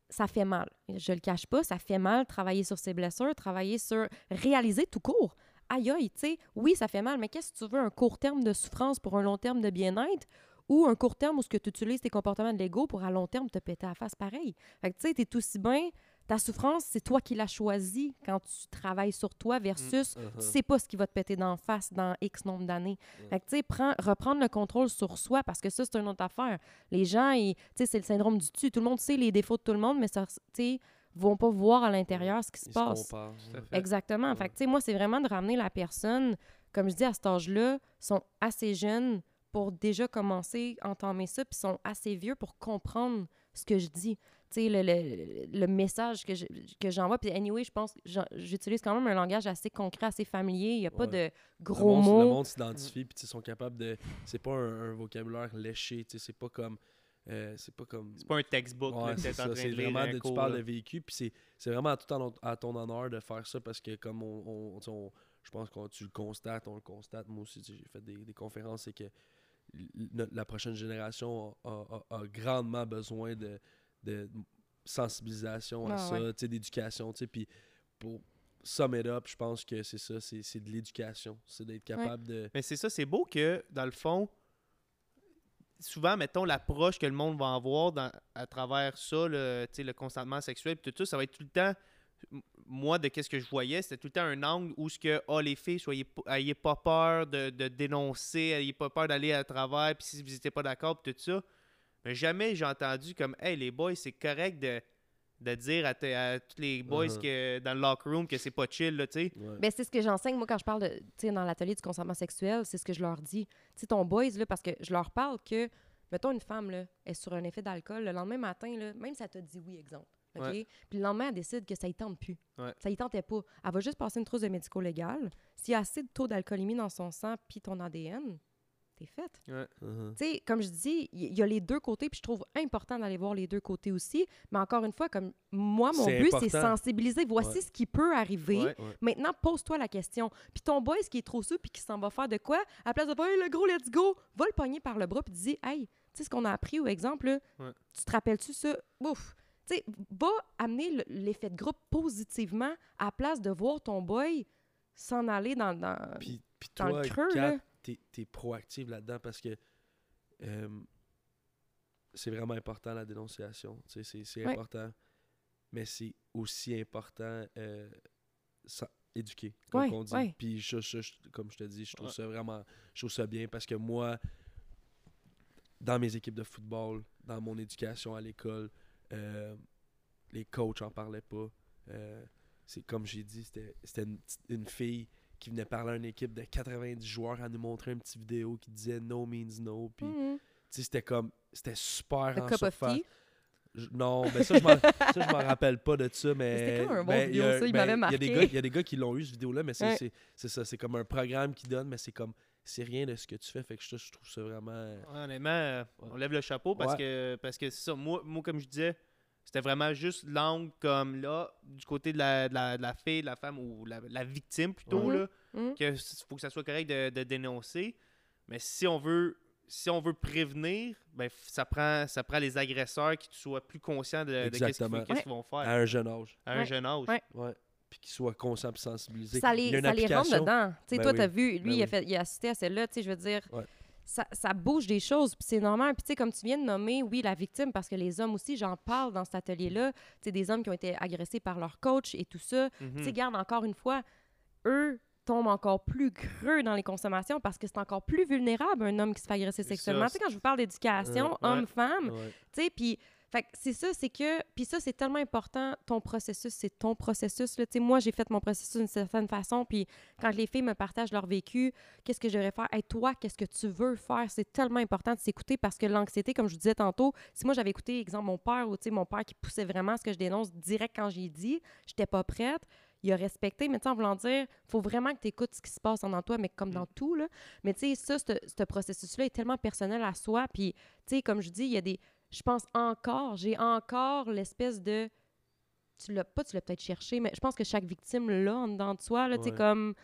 ça fait mal. Je le cache pas, ça fait mal travailler sur ses blessures, travailler sur réaliser tout court. Aïe aïe, tu sais, oui, ça fait mal, mais qu'est-ce que tu veux, un court terme de souffrance pour un long terme de bien-être ou un court terme où ce que tu utilises tes comportements de l'ego pour à long terme te péter la face pareil? Fait que tu sais, t'es aussi bien ta souffrance, c'est toi qui l'as choisie quand tu travailles sur toi versus Uh-huh. tu sais pas ce qui va te péter d'en face dans X nombre d'années. Fait que, tu sais, reprendre le contrôle sur soi parce que ça, c'est une autre affaire. Les gens, tu sais, c'est le syndrome du tu. Tout le monde sait les défauts de tout le monde, mais ça, tu sais, vont pas voir à l'intérieur ce qui se Ils passe. fait. Exactement. Ouais. Fait tu sais, moi, c'est vraiment de ramener la personne, comme je dis, à cet âge-là, sont assez jeunes pour déjà commencer à entamer ça, puis sont assez vieux pour comprendre ce que je dis. Tu sais, le, le, le message que je- que j'envoie. Puis, anyway, je pense que j'utilise quand même un langage assez concret, assez familier. Il n'y a pas Ouais. de gros le monde, mots. Le monde s'identifie, puis ils sont capables de. C'est pas un, un vocabulaire léché, tu sais, c'est pas comme. Euh, c'est pas comme. C'est pas un textbook Ouais, c'est t'es en ça, train c'est de lire vraiment de, tu parles là. de vécu, puis c'est, c'est vraiment à tout en- à ton honneur de faire ça parce que comme on, je pense que tu le constates, on le constate, moi aussi j'ai fait des, des conférences, c'est que la prochaine génération a, a- a- a grandement besoin de, de sensibilisation à Ah, ça, ouais. tu sais, d'éducation, tu sais, puis pour sum it up, je pense que c'est ça, c'est, c'est de l'éducation, c'est d'être capable de... Mais c'est ça, c'est beau que, dans le fond, souvent, mettons, l'approche que le monde va avoir à travers ça, le, consentement sexuel, tout ça, ça va être tout le temps, moi, de qu'est-ce que je voyais, c'était tout le temps un angle où ce que, oh, les filles, soyez, ayez pas peur de, dénoncer, ayez pas peur d'aller à travers, puis si vous n'étiez pas d'accord, tout ça. Mais jamais j'ai entendu comme, hey, les boys, c'est correct de, de dire à, te- à tous les boys Uh-huh. que, dans le locker room que c'est pas chill, là, tu sais. ouais. Ben, c'est ce que j'enseigne, moi, quand je parle de, tu sais, dans l'atelier du consentement sexuel, c'est ce que je leur dis. Tu sais, ton boys, là, parce que je leur parle que, mettons, une femme, là, est sur un effet d'alcool, le lendemain matin, là, même si elle t'a dit oui, exemple, OK? Ouais. Puis le lendemain, elle décide que ça y tente plus. Ouais. Ça y tentait pas. Elle va juste passer une trousse de médico-légal. S'il y a assez de taux d'alcoolémie dans son sang puis ton ADN, t'es faite. Uh-huh. Tu sais, comme je dis, il y, y a les deux côtés, puis je trouve important d'aller voir les deux côtés aussi. Mais encore une fois, comme moi, mon C'est but, c'est sensibiliser. Voici Ouais. ce qui peut arriver. Ouais. Ouais. Maintenant, pose-toi la question. Puis ton boy, ce qui est trop sous, puis qui s'en va faire de quoi, à la place de faire hey, le gros, let's go, va le pogner par le bras, puis dis Hey, tu sais ce qu'on a appris au exemple, là? Tu te rappelles-tu ça? Ouf! Tu sais, va amener le- l'effet de groupe positivement à la place de voir ton boy s'en aller dans. dans... Puis, puis dans le creux, Kat, là. T'es, t'es proactive là-dedans parce que euh, c'est vraiment important la dénonciation. C'est, Ouais. important. Mais c'est aussi important euh, ça- éduquer, comme Ouais, on dit. ouais. Puis je- je- je- comme je te dis, je trouve Ouais. ça vraiment je trouve ça bien parce que moi, dans mes équipes de football, dans mon éducation à l'école, euh, les coachs en parlaient pas. Euh, c'est comme j'ai dit, c'était, une fille qui venait parler à une équipe de 90 joueurs à nous montrer une petite vidéo qui disait no means no. Puis, Mhm. tu sais, c'était comme, c'était super en cup of surface. tea. Je- non, ben ça, je m'en, ça, je m'en rappelle pas de ça, mais. C'était comme un bon ben, vidéo, a- ça, il ben, m'avait Il y, a des marqué. gars- il y a des gars qui l'ont eu, cette vidéo-là, mais c'est, Ouais. c'est, c'est ça. C'est comme un programme qui donne, mais c'est comme. C'est rien de ce que tu fais. Fait que je, je trouve ça vraiment. Ouais, honnêtement, euh, on lève le chapeau parce Ouais. que parce que c'est ça. Moi, moi, comme je disais, c'était vraiment juste l'angle comme là, du côté de la, de la, de la fille, de la femme ou la, la victime plutôt, Ouais. là, Mhm. que faut que ça soit correct de, de dénoncer. Mais si on veut si on veut prévenir, ben ça prend ça prend les agresseurs qui soient plus conscients de, de qu'est-ce qu'ils Exactement. qu'est-ce qu'ils vont faire À un jeune âge. à un Ouais. jeune âge. Ouais. Ouais. Puis qu'ils soient conscients et sensibilisés. Ça Il les, y a une ça les rentre application. dedans. Tu sais, Ben toi, oui. t'as vu, lui, Ben il, a oui. fait, il a assisté à celle-là, tu sais, je veux dire, Ouais. Ça, ça bouge des choses, puis c'est normal. Puis tu sais, comme tu viens de nommer, oui, la victime, parce que les hommes aussi, j'en parle dans cet atelier-là, tu sais, des hommes qui ont été agressés par leur coach et tout ça. Mhm. Tu sais, garde encore une fois, eux tombent encore plus creux dans les consommations parce que c'est encore plus vulnérable un homme qui se fait agresser sexuellement. Tu sais, quand je vous parle d'éducation, ouais. homme-femme, Ouais. tu sais, puis fait que c'est ça, c'est que puis ça c'est tellement important ton processus, c'est ton processus là, tu sais moi j'ai fait mon processus d'une certaine façon puis quand les filles me partagent leur vécu, qu'est-ce que je devrais faire? Hey, toi, qu'est-ce que tu veux faire? C'est tellement important de s'écouter parce que l'anxiété comme je vous disais tantôt, si moi j'avais écouté exemple mon père ou tu sais mon père qui poussait vraiment ce que je dénonce direct quand j'ai dit, j'étais pas prête. Il a respecté, mais tu sais, en voulant dire, faut vraiment que tu écoutes ce qui se passe en toi, mais comme dans tout, là. Mais tu sais, ça, ce ce processus-là est tellement personnel à soi. Puis, tu sais, comme je dis, il y a des. Je pense encore, j'ai encore l'espèce de. Tu l'as pas, tu l'as peut-être cherché, mais je pense que chaque victime l'a en dedans de soi, là, Ouais. comme.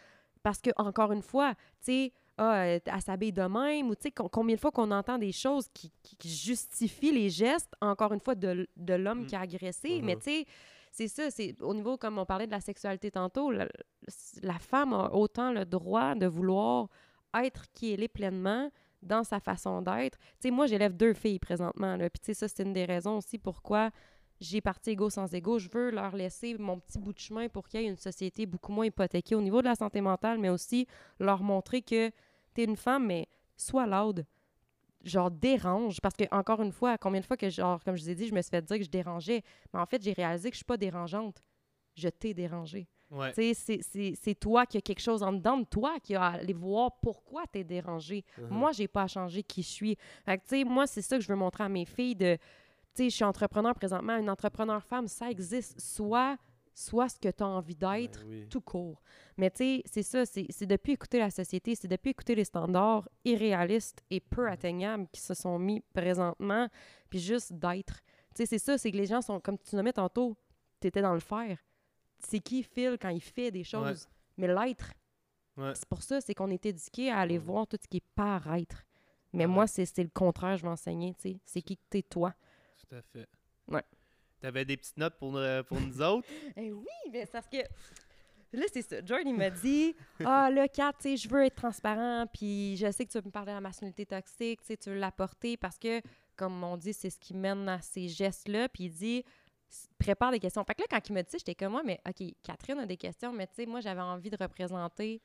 Parce que, encore une fois, tu sais, ah, elle, elle s'habille de même, ou tu sais, com- combien de fois qu'on entend des choses qui, justifient les gestes, encore une fois, de, l'homme Mm. qui a agressé. Mhm. Mais tu sais, c'est ça, c'est au niveau, comme on parlait de la sexualité tantôt, la, la femme a autant le droit de vouloir être qui elle est pleinement dans sa façon d'être. Tu sais, moi, j'élève deux filles présentement, là, puis tu sais, ça, c'est une des raisons aussi pourquoi j'ai parti égo sans égo. Je veux leur laisser mon petit bout de chemin pour qu'il y ait une société beaucoup moins hypothéquée au niveau de la santé mentale, mais aussi leur montrer que t'es une femme, mais sois loud. Genre, dérange. Parce que, encore une fois, combien de fois que, genre, comme je vous ai dit, je me suis fait dire que je dérangeais. Mais en fait, j'ai réalisé que je suis pas dérangeante. Je t'ai dérangé. Ouais. Tu c'est- c'est c'est toi qui a quelque chose en dedans de toi qui a à aller voir pourquoi t'es dérangé. Mhm. Moi, j'ai pas à changer qui je suis. Fait que, tu sais, moi, c'est ça que je veux montrer à mes filles de... Tu sais, je suis entrepreneur présentement. Une entrepreneur femme, ça existe. Soit, soit ce que tu as envie d'être, Ben oui. tout court. Mais tu sais, c'est ça, c'est c'est depuis écouter la société, c'est depuis écouter les standards irréalistes et peu atteignables qui se sont mis présentement, puis juste d'être. Tu sais, c'est ça, c'est que les gens sont, comme tu nommais tantôt, tu étais dans le faire. C'est qui Phil quand il fait des choses. Mais l'être, Ouais. c'est pour ça, c'est qu'on est éduqué à aller Ouais. voir tout ce qui est paraître. Mais moi, c'est le contraire, je vais enseigner, tu sais. C'est qui que t'es toi. Tout à fait. Ouais. T'avais des petites notes pour, euh, pour nous autres? Eh oui, mais c'est parce que là, c'est ça. Jordan, il m'a dit Ah, là, Kat, tu sais, je veux être transparent, puis je sais que tu veux me parler de la masculinité toxique, tu sais, tu veux l'apporter parce que, comme on dit, c'est ce qui mène à ces gestes-là. Puis il dit Prépare des questions. Fait que là, quand il m'a dit ça, j'étais comme moi, mais OK, Catherine a des questions, mais tu sais, moi, j'avais envie de représenter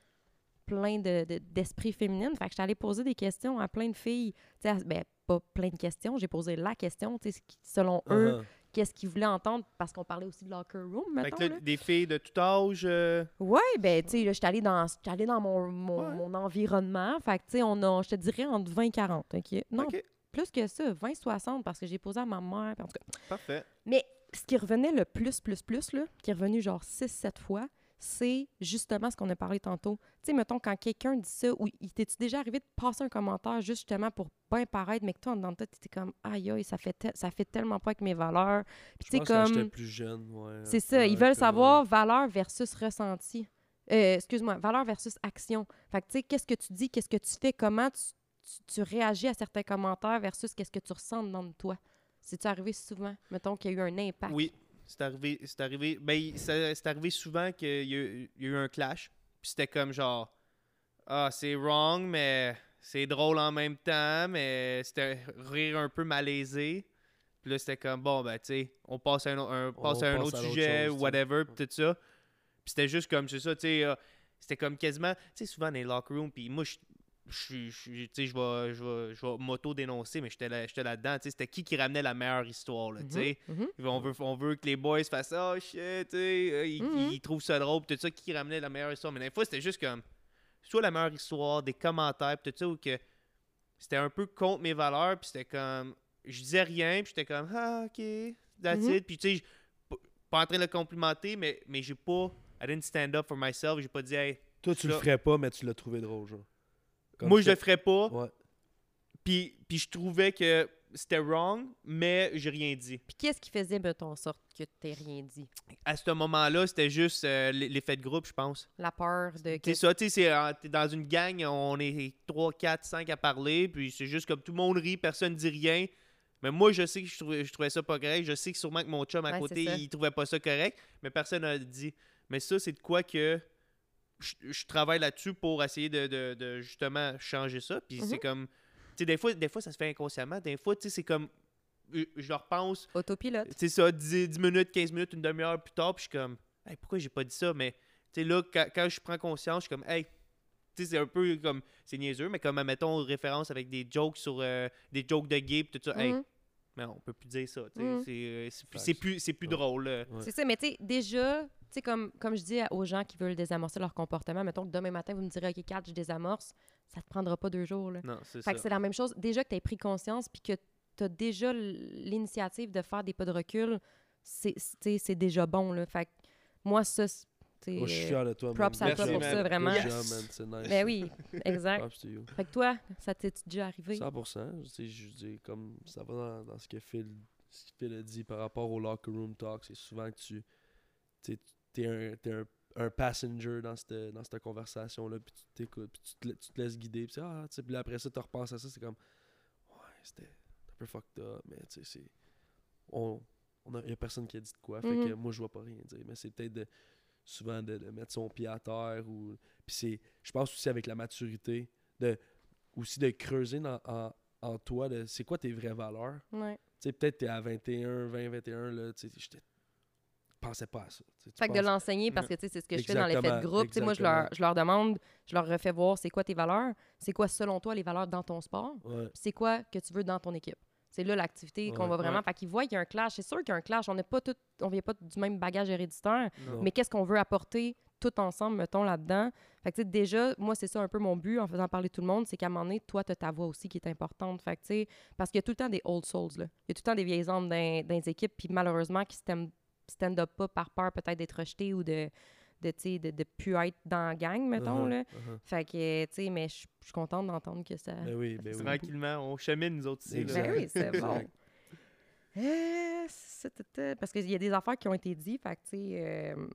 plein de, de- d'esprits féminines. Fait que j'étais allée poser des questions à plein de filles. Tu sais, ben, pas plein de questions, j'ai posé la question, tu sais, selon eux, Uh-huh. qu'est-ce qu'ils voulaient entendre, parce qu'on parlait aussi de locker room, fait que là, là. des filles de tout âge. euh, Ouais, ben, tu sais, là, j'étais allée dans, allée dans mon, mon, Ouais. mon environnement. Fait que, tu sais, on a, je te dirais, entre 20 et 40, OK? Non, plus que ça, 20 60, parce que j'ai posé à ma mère. En tout cas. parfait. Mais ce qui revenait le plus, plus, plus, là, qui est revenu genre 6-7 fois, c'est justement ce qu'on a parlé tantôt. Tu sais, mettons, quand quelqu'un dit ça, ou t'es-tu déjà arrivé de passer un commentaire justement pour bien paraître, mais que toi, en dedans de toi, t'étais comme, aïe, aïe, ça fait, ça fait tellement pas avec mes valeurs. Puis, tu sais, j'étais comme. plus jeune, ouais. C'est ça, ils veulent savoir valeur versus ressenti. Euh, excuse-moi, valeur versus action. Fait que, tu sais, qu'est-ce que tu dis, qu'est-ce que tu fais, comment tu, tu- tu réagis à certains commentaires versus qu'est-ce que tu ressens dans de toi. C'est-tu arrivé souvent, mettons, qu'il y a eu un impact? Oui, c'est arrivé. C'est arrivé. Ben, c'est arrivé souvent qu'il y, a eu- il y a eu un clash. Puis c'était comme genre. Ah, c'est wrong, mais c'est drôle en même temps, mais c'était rire un peu malaisé. Puis là, c'était comme, bon, ben, tu sais, on passe à un, un- passe à un passe autre à sujet, chose, whatever, puis tout ça. Puis c'était juste comme, c'est ça, tu sais, euh, c'était comme quasiment, tu sais, souvent dans les locker rooms, puis moi, je je je suis- tu sais, je vais, je vais, je vais m'auto-dénoncer, mais j'étais là- j'étais là-dedans, tu sais, c'était qui qui ramenait la meilleure histoire, là, tu sais. Mhm. On veut, on veut que les boys fassent oh shit, tu sais, euh, ils, Mhm. ils trouvent ça drôle, pis tout ça, qui ramenait la meilleure histoire. Mais des fois, c'était juste comme, soit la meilleure histoire, des commentaires, pis tout ça, ou que c'était un peu contre mes valeurs, puis c'était comme, je disais rien, puis j'étais comme, ah, ok, that's Mhm. it. Puis tu sais, pas en train de le complimenter, mais, mais j'ai pas, I didn't stand up for myself, j'ai pas dit, hey, Toi, tu le ferais pas, mais tu l'as trouvé drôle, genre. Comme moi je le ferais pas, Ouais. puis, puis je trouvais que c'était wrong, mais j'ai rien dit. Puis qu'est-ce qui faisait, mettons, en sorte que tu t'aies rien dit? À ce moment-là, c'était juste euh, l'effet de groupe, je pense. La peur de... C'est ça, tu sais, c'est, euh, t'es dans une gang, on est 3, 4, 5 à parler, puis c'est juste comme tout le monde rit, personne dit rien. Mais moi, je sais que je trouvais, je trouvais ça pas correct. Je sais que sûrement que mon chum à Ouais, côté, il trouvait pas ça correct, mais personne n'a dit. Mais ça, c'est de quoi que je, je travaille là-dessus pour essayer de, de- de justement changer ça. Puis c'est Mhm. comme, tu sais, des fois, des fois, ça se fait inconsciemment. Des fois, tu sais, c'est comme, je, je repense, Autopilote. c'est ça, 10, 10 minutes, 15 minutes, une demi-heure plus tard, puis je suis comme, hey, pourquoi j'ai pas dit ça? Mais, tu sais, là, quand, quand je prends conscience, je suis comme, hey, tu sais, c'est un peu comme, c'est niaiseux, mais comme, mettons, référence avec des jokes sur, euh, des jokes de gay, tout ça, hey, Mhm. mais on peut plus dire ça, tu sais, Mhm. c'est, euh, c'est, plus, c'est plus Ouais. drôle. Ouais. C'est ça, mais tu sais, déjà, sais, comme, comme je dis aux gens qui veulent désamorcer leur comportement, mettons que demain matin, vous me direz, OK, Kat, je désamorce, ça te prendra pas deux jours, là. Non, c'est Fait ça. que c'est la même chose. Déjà que tu as pris conscience puis que tu as déjà l'initiative de faire des pas de recul, c'est déjà bon. Là. Fait que moi, ça, Moi, je suis fier de toi, man. props à Good toi pour man. ça, Good vraiment. job, Yes. man. C'est nice. Ben oui, exact. Props to you. fait que toi, ça t'est déjà arrivé? 100%. Tu sais, je dis, comme ça va dans, dans ce que Phil, ce que Phil a dit par rapport au locker room talk, c'est souvent que tu t'es un, t'es un un passenger dans cette, dans cette conversation-là, puis tu t'écoutes, puis tu te, tu te laisses guider, puis ah, puis là, après ça, tu repenses à ça, c'est comme, ouais, c'était un peu fucked up, mais tu sais, c'est. On. on a, y a personne qui a dit de quoi, fait que Mhm. moi, je vois pas rien dire, mais c'est peut-être de, souvent de, de mettre son pied à terre, ou. Puis c'est. Je pense aussi avec la maturité, de. Aussi de creuser dans, en, en toi, de c'est quoi tes vraies valeurs? Ouais. Tu sais, peut-être t'es à 21, 20, 21, là, tu sais, j'étais- pensais pas à ça. tu Fait que de l'enseigner, parce que tu sais, c'est ce que je fais dans l'effet de groupe. Moi, je leur, je leur demande, je leur refais voir c'est quoi tes valeurs, c'est quoi selon toi les valeurs dans ton sport, Ouais. c'est quoi que tu veux dans ton équipe. C'est là l'activité qu'on va vraiment. Ouais. Fait qu'ils voient qu'il y a un clash. C'est sûr qu'il y a un clash. On n'est pas tout, on vient pas du même bagage héréditaire, Non. mais qu'est-ce qu'on veut apporter tout ensemble, mettons, là-dedans? Fait que, tu sais, déjà, moi, c'est ça un peu mon but en faisant parler tout le monde, c'est qu'à un moment donné, toi, tu as ta voix aussi qui est importante. Fait que, tu sais, parce qu'il y a tout le temps des old souls, là. Il y a tout le temps des vieilles âmes dans, dans les équipes, puis malheureusement, qui stand up pas par peur peut-être d'être rejetés ou de de, tu sais, de, de plus être dans la gang, mettons, Uh-huh, là. uh-huh. Fait que, tu sais, mais je je suis contente d'entendre que ça... Ben oui, ben oui. Tranquillement, on chemine nous autres ici. là. Ben oui, c'est bon. C'est- parce qu'il y a des affaires qui ont été dites, fait que, tu sais... euh,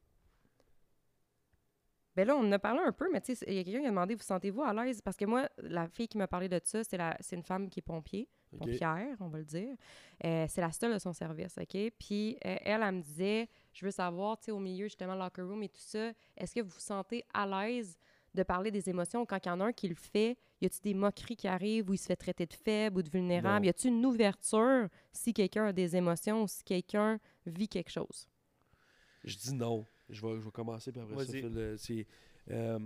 Ben là, on en a parlé un peu, mais tu sais, il y a quelqu'un qui a demandé, vous sentez-vous à l'aise? Parce que moi, la fille qui m'a parlé de ça, c'est la- c'est une femme qui est pompier, Ok. pompière, on va le dire. Euh, c'est la seule de son service, OK? Puis euh, elle, elle me disait, je veux savoir, tu sais, au milieu, justement, locker room et tout ça, est-ce que vous vous sentez à l'aise de parler des émotions quand il y en a un qui le fait? Y a-t-il des moqueries qui arrivent où il se fait traiter de faible ou de vulnérable? Non. Y a-t-il une ouverture si quelqu'un a des émotions ou si quelqu'un vit quelque chose? Je dis non. Je vais, je vais commencer, puis après Vas-y. Euh, c'est... euh,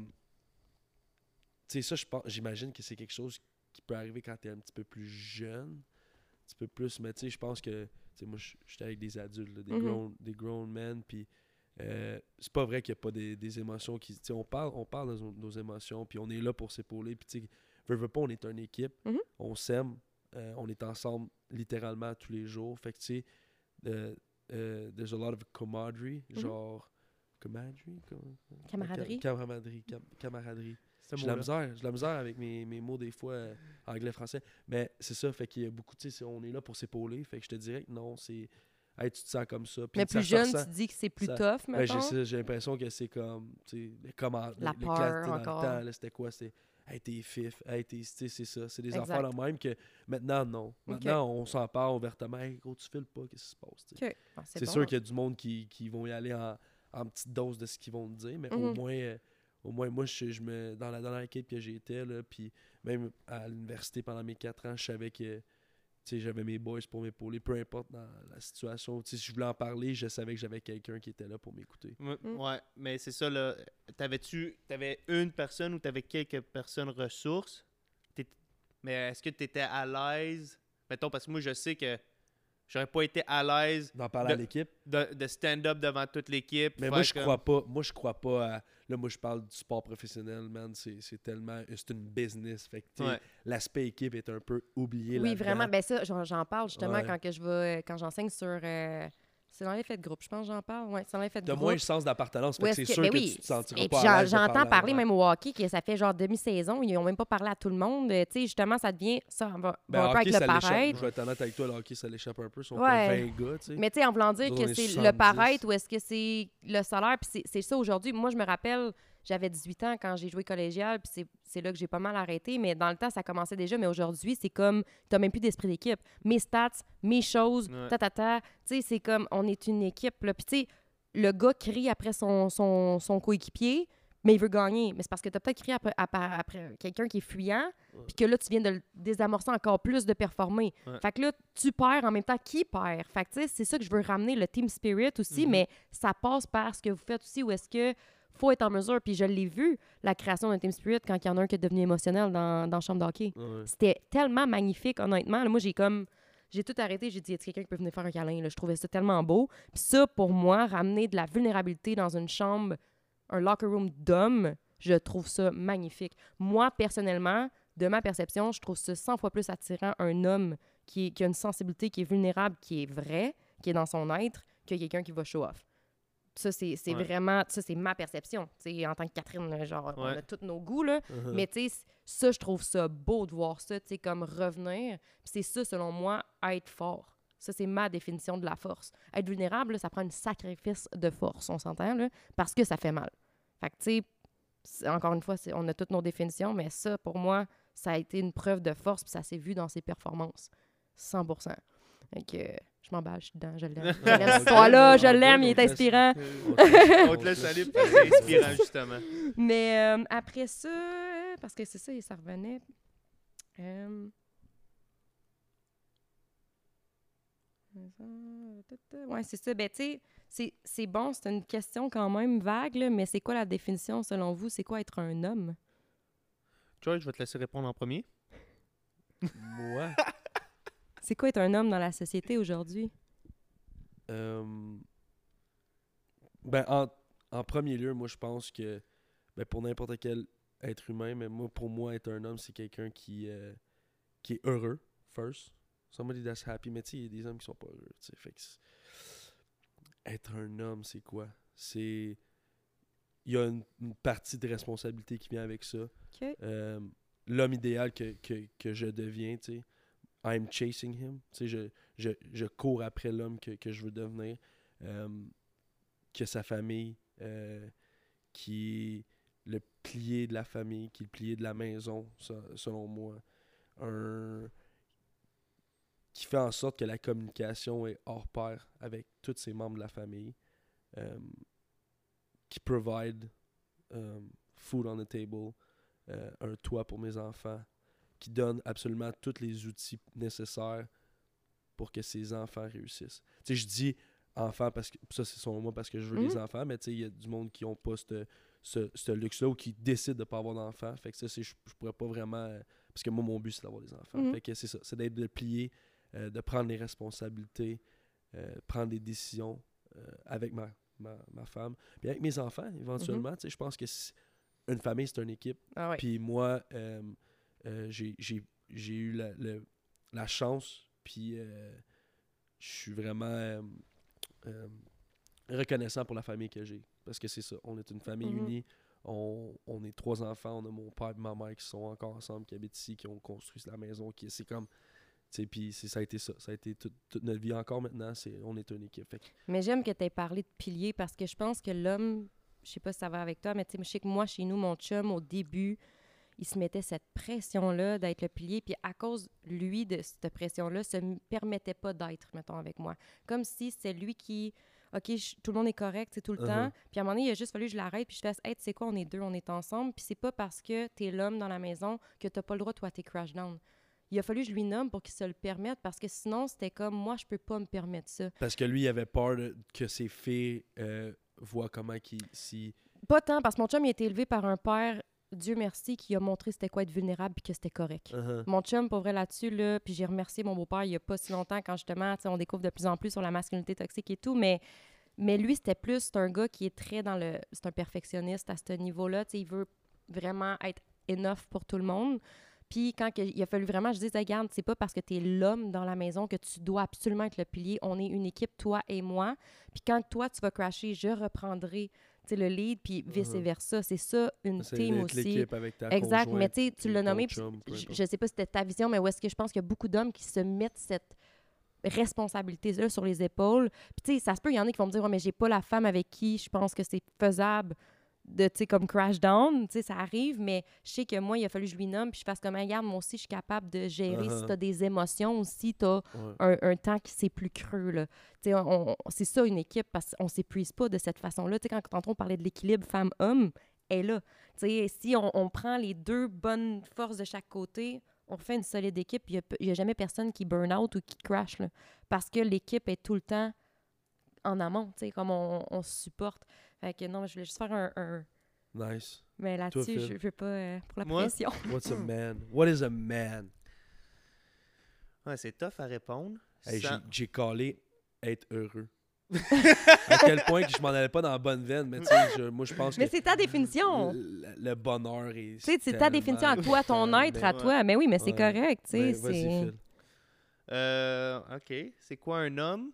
tu sais, ça, j'imagine que c'est quelque chose qui peut arriver quand tu es un petit peu plus jeune, un petit peu plus, mais tu sais, je pense que, tu sais, moi, je- j'étais avec des adultes, là, des, Mhm. grown, des grown men, puis euh, c'est pas vrai qu'il n'y a pas des, des émotions qui... Tu sais, on parle, on parle de nos, nos émotions, puis on est là pour s'épauler, puis tu sais, veux, veux pas, on est une équipe, Mhm. on s'aime, euh, on est ensemble littéralement tous les jours, fait que tu sais, euh, there's a lot of camaraderie, Mhm. genre... Camaraderie? Camaraderie? Cam- Camaraderie. cam- camaraderie. J'ai la misère, j'ai la misère avec mes, mes mots des fois, euh, anglais, français. Mais c'est ça, fait qu'il y a beaucoup, tu sais, c'est- on est là pour s'épauler. Fait que je te dirais que non, c'est. Hey, tu te sens comme ça. puis Mais plus jeune, ressent. tu dis que c'est plus ça- tough, Ouais, mettons? j'ai l'impression que c'est comme, tu sais, les commandes. La les, peur dans encore. le temps, là, c'était quoi? C'était, hey, t'es fif, hey, t'es, tu sais, c'est ça. C'est des affaires là même que maintenant, non. Maintenant, on s'en parle ouvertement. Hey, gros, tu files pas, qu'est-ce qui se passe? Ah, C'est bon. sûr qu'il y a du monde qui, qui vont y aller en, en petite dose de ce qu'ils vont te dire, mais au Mhm. moins, euh, au moins moi, je, je me, dans la dernière équipe que j'étais, là, puis même à l'université pendant mes quatre ans, je savais que tu sais, j'avais mes boys pour m'épauler, peu importe dans la situation. Tu si je voulais en parler, je savais que j'avais quelqu'un qui était là pour m'écouter. Ouais, Mm. ouais, mais c'est ça, là. T'avais-tu t'avais une personne ou t'avais quelques personnes ressources? Mais est-ce que t'étais à l'aise? Mettons, parce que moi, je sais que j'aurais pas été à l'aise D'en parler à l'équipe. de, de stand-up devant toute l'équipe. Mais moi, je comme- crois pas. Moi, je crois pas à. Là, moi, je parle du sport professionnel, man. C'est c'est tellement. C'est une business. Fait que, Ouais. l'aspect équipe est un peu oublié Oui, vraiment. Ben ça, j'en j'en parle justement Ouais. quand que je vais, quand j'enseigne sur. euh, c'est dans l'effet de groupe, je pense que j'en parle. Oui, c'est dans l'effet de groupe. moins le sens d'appartenance. C'est sûr ben que oui. tu te sentiras Et pas j'entends parler même au hockey que ça fait genre demi-saison, ils n'ont même pas parlé à tout le monde. Euh, Tu sais, justement, ça devient ça va, va Ben, un peu hockey, avec le ça paraître. Je vais être honnête avec toi, le hockey, ça l'échappe un peu. Ils sont Ouais. pas 20 gars, tu sais. Mais tu sais, en voulant dire Nous que c'est le 70. paraître ou est-ce que c'est le salaire, puis c'est- c'est ça aujourd'hui. Moi, je me rappelle, j'avais 18 ans quand j'ai joué collégial, puis c'est- là que j'ai pas mal arrêté, mais dans le temps, ça commençait déjà, mais aujourd'hui, c'est comme, t'as même plus d'esprit d'équipe. Mes stats, mes choses, Ouais. ta, ta, ta, tu sais, c'est comme, on est une équipe, là. Puis tu sais, le gars crie après son, son, son coéquipier, mais il veut gagner. Mais c'est parce que t'as peut-être crié après, après, après quelqu'un qui est fuyant, puis que là, tu viens de le désamorcer encore plus de performer. Ouais. Fait que là, tu perds en même temps qui perd. Fait que tu sais, c'est ça que je veux ramener, le team spirit aussi, Mhm. mais ça passe par ce que vous faites aussi, où est-ce que faut être en mesure, puis je l'ai vu, la création d'un team spirit quand il y en a un qui est devenu émotionnel dans, dans la chambre d'hockey. Ouais. C'était tellement magnifique, honnêtement. Là, moi, j'ai comme. J'ai tout arrêté. J'ai dit, y a quelqu'un qui peut venir faire un câlin? Là? Je trouvais ça tellement beau. Puis ça, pour moi, ramener de la vulnérabilité dans une chambre, un locker room d'hommes, je trouve ça magnifique. Moi, personnellement, de ma perception, je trouve ça 100 fois plus attirant un homme qui, est- qui a une sensibilité, qui est vulnérable, qui est vrai, qui est dans son être, que quelqu'un qui va show off. Ça, c'est Ouais. vraiment... Ça, c'est ma perception. En tant que Catherine, genre, on a tous nos goûts, là. Uh-huh. Mais tu sais, ça, je trouve ça beau de voir ça, tu sais, comme revenir. C'est ça, selon moi, être fort. Ça, c'est ma définition de la force. Être vulnérable, là, ça prend un sacrifice de force, on s'entend, là, parce que ça fait mal. Fait que, tu sais, encore une fois, on a toutes nos définitions, mais ça, pour moi, ça a été une preuve de force, puis ça s'est vu dans ses performances. 100 Fait que euh, je m'emballe, je suis dedans, je l'aime. Je l'aime, On cette laisse, je l'aime, il est inspirant. On te laisse aller, parce que c'est inspirant, justement. Mais euh, après ça, parce que c'est ça, ça revenait. euh, Ouais, c'est ça. Ben, tu sais, c'est- c'est bon, c'est une question quand même vague, là, mais c'est quoi la définition selon vous? C'est quoi être un homme? George, je vais te laisser répondre en premier. Moi, C'est quoi être un homme dans la société aujourd'hui? euh, ben, en, en premier lieu, moi, je pense que ben, pour n'importe quel être humain, mais moi, pour moi, être un homme, c'est quelqu'un qui, euh, qui est heureux, first. Somebody that's happy. Mais tu sais, il y a des hommes qui sont pas heureux. tu sais. Fait que être un homme, c'est quoi? C'est. Il y a une, une partie de responsabilité qui vient avec ça. Euh, L'homme idéal que, que, que je deviens, tu sais. I'm chasing him. Je, je, je cours après l'homme que, que je veux devenir. Euh, que sa famille, euh, qui est le plié de la famille, qui est le plié de la maison, se- selon moi. Un qui fait en sorte que la communication est hors pair avec tous ses membres de la famille, euh, qui provide food on the table, un toit pour mes enfants, qui donne absolument tous les outils nécessaires pour que ses enfants réussissent. Tu sais, je dis enfants parce que ça c'est selon moi parce que je veux des Mhm. enfants, mais tu sais, il y a du monde qui ont pas ce, ce, luxe-là ou qui décident de pas avoir d'enfants. Fait que ça, c'est, je, je pourrais pas vraiment. Parce que moi, mon but, c'est d'avoir des enfants. Mhm. Fait que c'est ça. C'est d'être de plier, euh, de prendre les responsabilités, euh, prendre des décisions euh, avec ma, ma, ma femme. Puis avec mes enfants, éventuellement, tu sais, je pense que une famille, c'est une équipe. Ah ouais. Puis moi, euh, j'ai- eu la, la chance, puis euh, je suis vraiment euh, reconnaissant pour la famille que j'ai. Parce que c'est ça, on est une famille Mhm. unie. On, on est trois enfants, on a mon père et ma mère qui sont encore ensemble, qui habitent ici, qui ont construit la maison, qui c'est comme... tu sais, Puis ça a été ça, ça a été toute, toute notre vie encore maintenant, c'est on est une équipe. Fait Mais j'aime que tu aies parlé de piliers parce que je pense que l'homme, je sais pas si ça va avec toi, mais tu sais, je sais que moi, chez nous, mon chum, au début, il se mettait cette pression-là d'être le pilier. Puis à cause, lui, de cette pression-là, se permettait pas d'être, mettons, avec moi. Comme si c'est lui qui. OK, je- tout le monde est correct, c'est tout le Uh-huh. temps. Puis à un moment donné, il a juste fallu que je l'arrête, puis je fasse, hey, tu sais quoi, on est deux, on est ensemble. Puis c'est pas parce que t'es l'homme dans la maison que t'as pas le droit, toi, t'es crash down. Il a fallu que je lui nomme pour qu'il se le permette, parce que sinon, c'était comme, moi, je peux pas me permettre ça. Parce que lui, il avait peur que ses filles euh, voient comment qu'il... Si... Pas tant, parce que mon chum, il a été élevé par un père, Dieu merci, qui a montré c'était quoi être vulnérable puis que c'était correct. Uh-huh. Mon chum, pour vrai, là-dessus, là, puis j'ai remercié mon beau-père il y a pas si longtemps quand justement, on découvre de plus en plus sur la masculinité toxique et tout, mais, mais lui, c'était plus, c'est un gars qui est très dans le. C'est un perfectionniste à ce niveau-là, tu sais, il veut vraiment être enough pour tout le monde. Puis quand il a fallu vraiment, je dis, regarde, c'est pas parce que tu es l'homme dans la maison que tu dois absolument être le pilier. On est une équipe, toi et moi. Puis quand toi, tu vas crasher, je reprendrai le lead, puis vice-versa. C'est ça, une team aussi. avec ta Exact, mais tu l'as nommé, chum, je, je sais pas si c'était ta vision, mais où est-ce que je pense qu'il y a beaucoup d'hommes qui se mettent cette responsabilité-là sur les épaules. Puis tu sais, ça se peut, il y en a qui vont me dire, ouais, mais j'ai pas la femme avec qui je pense que c'est faisable de, tu sais, comme crash down, tu sais, ça arrive, mais je sais que moi, il a fallu que je lui nomme, puis je fasse comme, regarde, moi aussi, je suis capable de gérer si Uh-huh. t'as des émotions ou si t'as Ouais. un, un temps qui c'est plus creux. Là. Tu sais, c'est ça une équipe parce qu'on s'épuise pas de cette façon-là. Tu sais, Quand tantôt on parlait de l'équilibre femme-homme, elle est là. Tu sais, Si on, on prend les deux bonnes forces de chaque côté, on fait une solide équipe. Il n'y a, jamais personne qui burn out ou qui crash là, parce que l'équipe est tout le temps en amont, tu sais, comme on, on se supporte. Fait que non, je voulais juste faire un. un- Nice. mais là-dessus, je ne veux pas euh, pour la Moi? pression. What's a man? What is a man? Ouais, c'est tough à répondre. Hey, j'ai- Sans- J'ai collé être heureux. à quel point que je m'en allais pas dans la bonne veine, mais tu sais, je- moi je pense Mais que c'est ta définition. le, le bonheur est. Tu sais, c'est ta définition à toi, ton être à Ouais. toi. Mais oui, mais c'est Ouais. correct, tu sais. Ben. Euh, ok. C'est quoi un homme?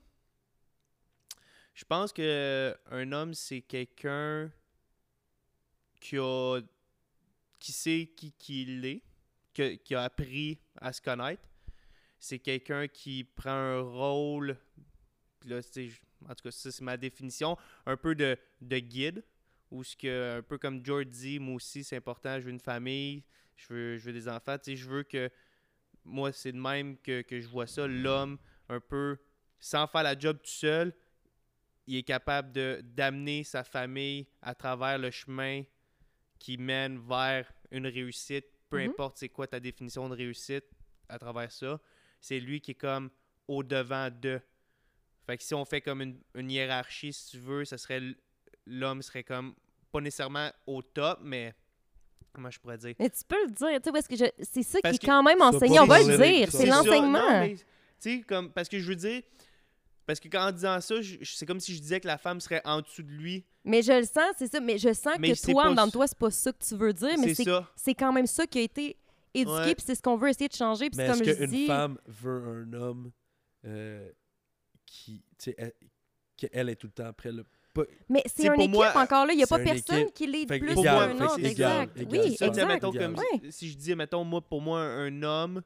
Je pense que un homme, c'est quelqu'un qui a qui sait qui, qui il est, que- qui a appris à se connaître. C'est quelqu'un qui prend un rôle, là, en tout cas, ça c'est ma définition, un peu de, de guide, Ou ce que, un peu comme George dit, moi aussi, c'est important, je veux une famille, je veux, je veux des enfants. Je veux que. Moi, c'est de même que, que je vois ça. L'homme, un peu, sans faire la job tout seul, il est capable de d'amener sa famille à travers le chemin qui mène vers une réussite, peu Mhm. importe c'est quoi ta définition de réussite à travers ça. C'est lui qui est comme au devant de. Fait que si on fait comme une, une hiérarchie, si tu veux, ça serait l'homme serait comme pas nécessairement au top, mais comment je pourrais dire? Mais tu peux le dire, tu sais, parce que je- c'est ça Parce qui est quand même enseigné. On va le dire, c'est ça. l'enseignement. Tu sais, comme, parce que je veux dire, parce que qu'en disant ça, c'est comme si je disais que la femme serait en dessous de lui. Mais je le sens, c'est ça. Mais je sens Mais que toi, en dedans de toi, c'est pas ça que tu veux dire, mais C'est c'est ça. c'est quand même ça qui a été éduqué, Ouais. puis c'est ce qu'on veut essayer de changer. Puis Mais c'est est-ce comme je qu'une dis, femme veut un homme euh, qui, tu sais, elle- qu'elle est tout le temps prêt? Pas- mais C'est une équipe moi, encore là. Il n'y a pas personne équipe. qui l'aide plus égal, que autre. Exact. égal. Oui, C'est ça, exact. mettons, comme Ouais. si je dis, mettons, moi, pour moi, un, un homme,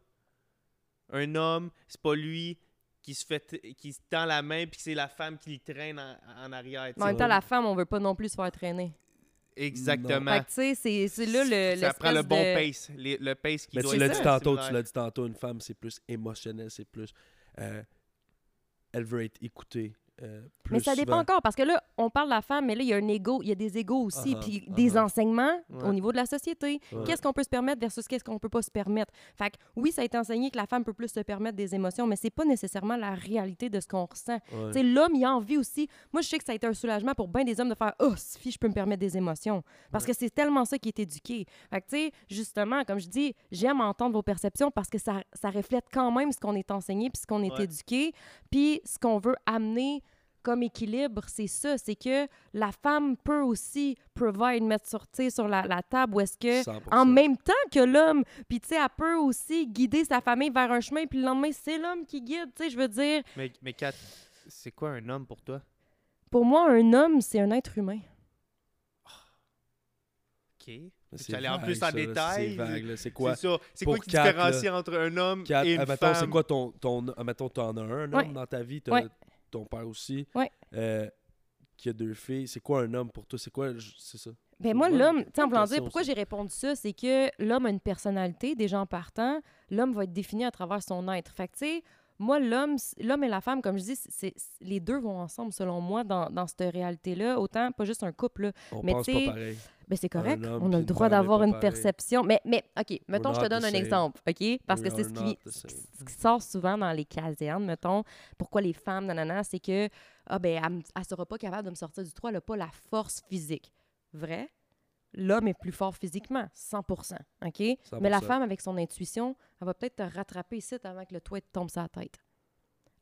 un homme, c'est pas lui qui se fait, qui se tend la main puis c'est la femme qui lui traîne en, en arrière. en même temps, la femme, on veut pas non plus se faire traîner. Exactement. Fait que tu sais, c'est- c'est là le ça prend le bon de- pace. les- le pace qui Mais doit tu l'as dit tantôt, tu l'as dit tantôt, une femme, c'est plus émotionnel, c'est plus... euh, elle veut être écoutée euh, plus Mais ça dépend souvent. encore, parce que là, on parle de la femme, mais là, il y a un ego, il y a des égos aussi, ah, puis ah des enseignements Ouais. au niveau de la société. Ouais. Qu'est-ce qu'on peut se permettre versus qu'est-ce qu'on peut pas se permettre? Fait que oui, ça a été enseigné que la femme peut plus se permettre des émotions, mais c'est pas nécessairement la réalité de ce qu'on ressent. Ouais. Tu sais, l'homme, il a envie aussi. Moi, je sais que ça a été un soulagement pour bien des hommes de faire Oh, si je peux me permettre des émotions. Parce que c'est tellement ça qui est éduqué. Fait que, tu sais, justement, comme je dis, j'aime entendre vos perceptions parce que ça, ça reflète quand même ce qu'on est enseigné puis ce qu'on est éduqué. Puis ce qu'on veut amener comme équilibre, c'est ça. C'est que la femme peut aussi provide, mettre sur, sur la, la table où est-ce que 100%. en même temps que l'homme. Puis, tu sais, elle peut aussi guider sa famille vers un chemin, puis le lendemain, c'est l'homme qui guide. Tu sais, je veux dire, Mais, mais Kat, c'est quoi un homme pour toi? pour moi, un homme, c'est un être humain. OK. C'est allais en plus en ça, détail. C'est vague, là. C'est quoi? C'est ça. C'est quoi qui quatre, différencie entre un homme Quatre, et une femme? c'est quoi ton, ton admettons, t'en as un homme Ouais. dans ta vie, t'as Ouais. Ton père aussi, Ouais. euh, qui a deux filles. C'est quoi un homme pour toi? C'est quoi, c'est ça? Ben moi, l'homme, tu sais, en voulant dire, pourquoi j'ai répondu ça, c'est que l'homme a une personnalité, déjà en partant, l'homme va être défini à travers son être. Fait que, tu sais, moi, l'homme, et la femme, comme je dis, c'est, les deux vont ensemble, selon moi, dans, dans cette réalité-là. Autant, pas juste un couple, là. On Mais pense tu sais, pas pareil. Ben, c'est correct. On a le droit d'avoir une pareil. perception. Mais, mais OK, mettons, je te donne the un same. exemple, OK? Parce We que c'est ce qui, ce sort souvent dans les casernes, mettons. Pourquoi les femmes, nanana, c'est que, ah, ben, elle, ne sera pas capable de me sortir du trou, elle n'a pas la force physique. Vrai? L'homme est plus fort physiquement, 100 OK? Mais la 100%. femme, avec son intuition, elle va peut-être te rattraper ici avant que le toit te tombe sur la tête.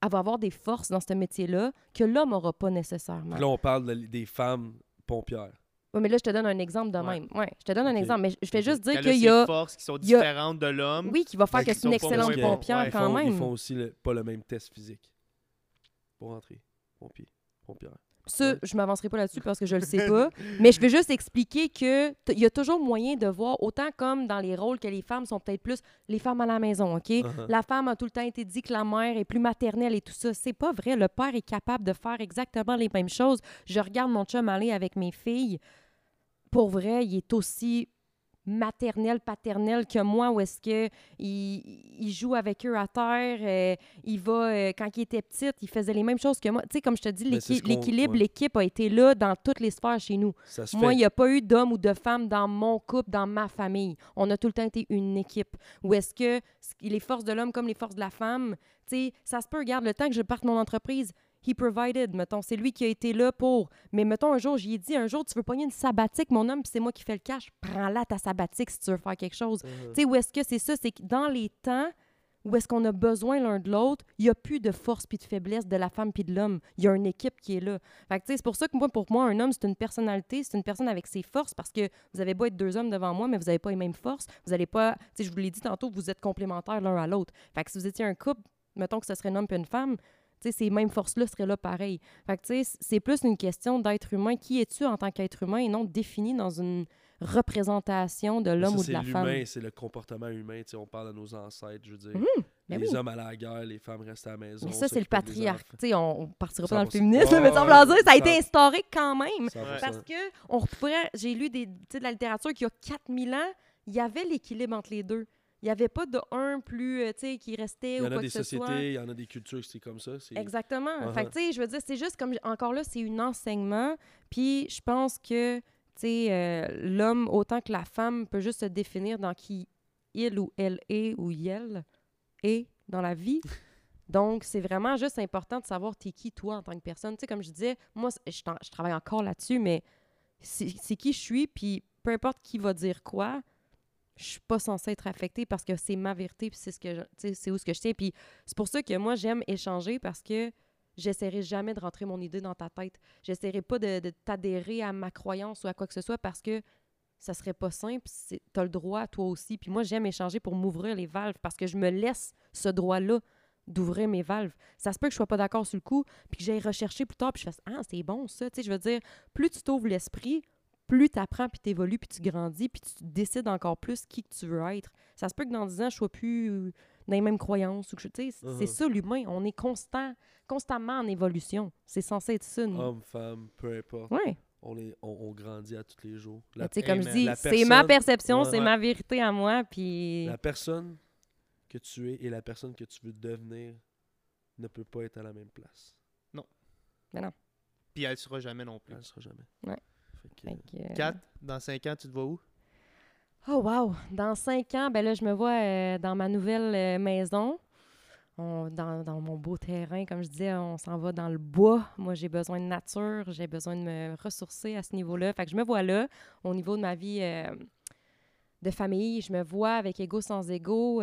Elle va avoir des forces dans ce métier-là que l'homme n'aura pas nécessairement. Puis là, on parle de- des femmes pompières. Oui, mais là, je te donne un exemple de Ouais. même. Ouais, je te donne un exemple, mais je fais juste dire qu'il y a. forces qui sont il y a- différentes de l'homme. Oui, qui va faire que c'est une excellente pompière Ouais, quand font, même. ils font aussi le- pas le même test physique pour rentrer. Pompier, pompière. Ça, Ouais. je m'avancerai pas là-dessus parce que je le sais pas. mais je veux juste expliquer que t- il y a toujours moyen de voir, autant comme dans les rôles que les femmes sont peut-être plus les femmes à la maison, OK? Uh-huh. La femme a tout le temps été dit que la mère est plus maternelle et tout ça. C'est pas vrai. Le père est capable de faire exactement les mêmes choses. Je regarde mon chum aller avec mes filles. Pour vrai, il est aussi maternel, paternel que moi, où est-ce que il, il joue avec eux à terre, euh, il va, euh, quand il était petit, il faisait les mêmes choses que moi. Tu sais, comme je te dis, qu'on- l'équilibre, ouais. l'équipe a été là dans toutes les sphères chez nous. Moi, il n'y a pas eu d'homme ou de femme dans mon couple, dans ma famille. On a tout le temps été une équipe. Ou est-ce que les forces de l'homme comme les forces de la femme, tu sais, ça se peut, regarde, le temps que je parte mon entreprise, he provided, mettons, c'est lui qui a été là pour. Mais mettons, un jour, j'y ai dit, un jour, tu veux pogner une sabbatique, mon homme, puis c'est moi qui fais le cash, prends-la ta sabbatique si tu veux faire quelque chose. Uh-huh. Tu sais, où est-ce que c'est ça? C'est que dans les temps où est-ce qu'on a besoin l'un de l'autre, il n'y a plus de force puis de faiblesse de la femme puis de l'homme. Il y a une équipe qui est là. Fait que, tu sais, c'est pour ça que moi, pour moi, un homme, c'est une personnalité, c'est une personne avec ses forces parce que vous avez beau être deux hommes devant moi, mais vous n'avez pas les mêmes forces. Vous n'allez pas, tu sais, je vous l'ai dit tantôt, vous êtes complémentaires l'un à l'autre. Fait que si vous étiez un couple, mettons que ce serait un homme puis une femme, ces mêmes forces-là seraient là pareil. Fait que, c'est plus une question d'être humain. Qui es-tu en tant qu'être humain et non défini dans une représentation de l'homme ou de la femme? c'est le comportement humain. on parle de nos ancêtres, je veux dire. Mhm. Ben les oui. hommes à la guerre, les femmes restaient à la maison. Mais ça, c'est le patriarcat. on, on partira pas dans le 100%. féminisme, mais ça ouais, veut dire, ça a été instauré quand même. 100%. Parce que on j'ai lu des, de la littérature qu'il y a 4000 ans, il y avait l'équilibre entre les deux. Il n'y avait pas de un plus, euh, tu sais, qui restait Il y ou en a quoi des que ce soit. sociétés, il y en a des cultures que c'est comme ça. Exactement. Uh-huh. Fait que, tu sais, je veux dire, c'est juste comme, encore là, c'est un enseignement. Puis je pense que, tu sais, euh, l'homme, autant que la femme, peut juste se définir dans qui il ou elle est ou elle est dans la vie. Donc, c'est vraiment juste important de savoir t'es qui, toi, en tant que personne. Tu sais, comme je disais, moi, je, travaille encore là-dessus, mais c'est qui je suis, puis peu importe qui va dire quoi, je suis pas censée être affectée parce que c'est ma vérité, puis c'est ce que c'est où ce que je tiens. Puis c'est pour ça que moi, j'aime échanger parce que j'essaierai jamais de rentrer mon idée dans ta tête. J'essaierai pas de, t'adhérer à ma croyance ou à quoi que ce soit parce que ça serait pas simple. Tu as le droit, toi aussi. Puis moi, j'aime échanger pour m'ouvrir les valves parce que je me laisse ce droit-là d'ouvrir mes valves. Ça se peut que je sois pas d'accord sur le coup, puis que j'aille rechercher plus tard, puis je fasse « Ah, c'est bon, ça! » je veux dire, plus tu t'ouvres l'esprit, plus tu apprends, puis tu évolues, puis tu grandis, puis tu décides encore plus qui que tu veux être. Ça se peut que dans 10 ans, je sois plus dans les mêmes croyances. Ou que je, c'est- Uh-huh. ça, l'humain. On est constant, constamment en évolution. C'est censé être ça. nous. Homme, femme, peu importe. Ouais. On, est, on, on grandit à tous les jours. Mais La, comme je dis, c'est ma personne- perception, Ouais. c'est Ouais. ma vérité à moi, puis... la personne que tu es et la personne que tu veux devenir ne peut pas être à la même place. Puis elle sera jamais non plus. Elle ne sera jamais. Ouais. Fait que, euh, 4, dans 5 ans, tu te vois où? Oh wow! Dans cinq ans, ben là, je me vois euh, dans ma nouvelle euh, maison. On- dans, dans mon beau terrain, comme je disais, on s'en va dans le bois. Moi, j'ai besoin de nature, j'ai besoin de me ressourcer à ce niveau-là. Fait que je me vois là, au niveau de ma vie euh, de famille. Je me vois avec Ego sans Ego.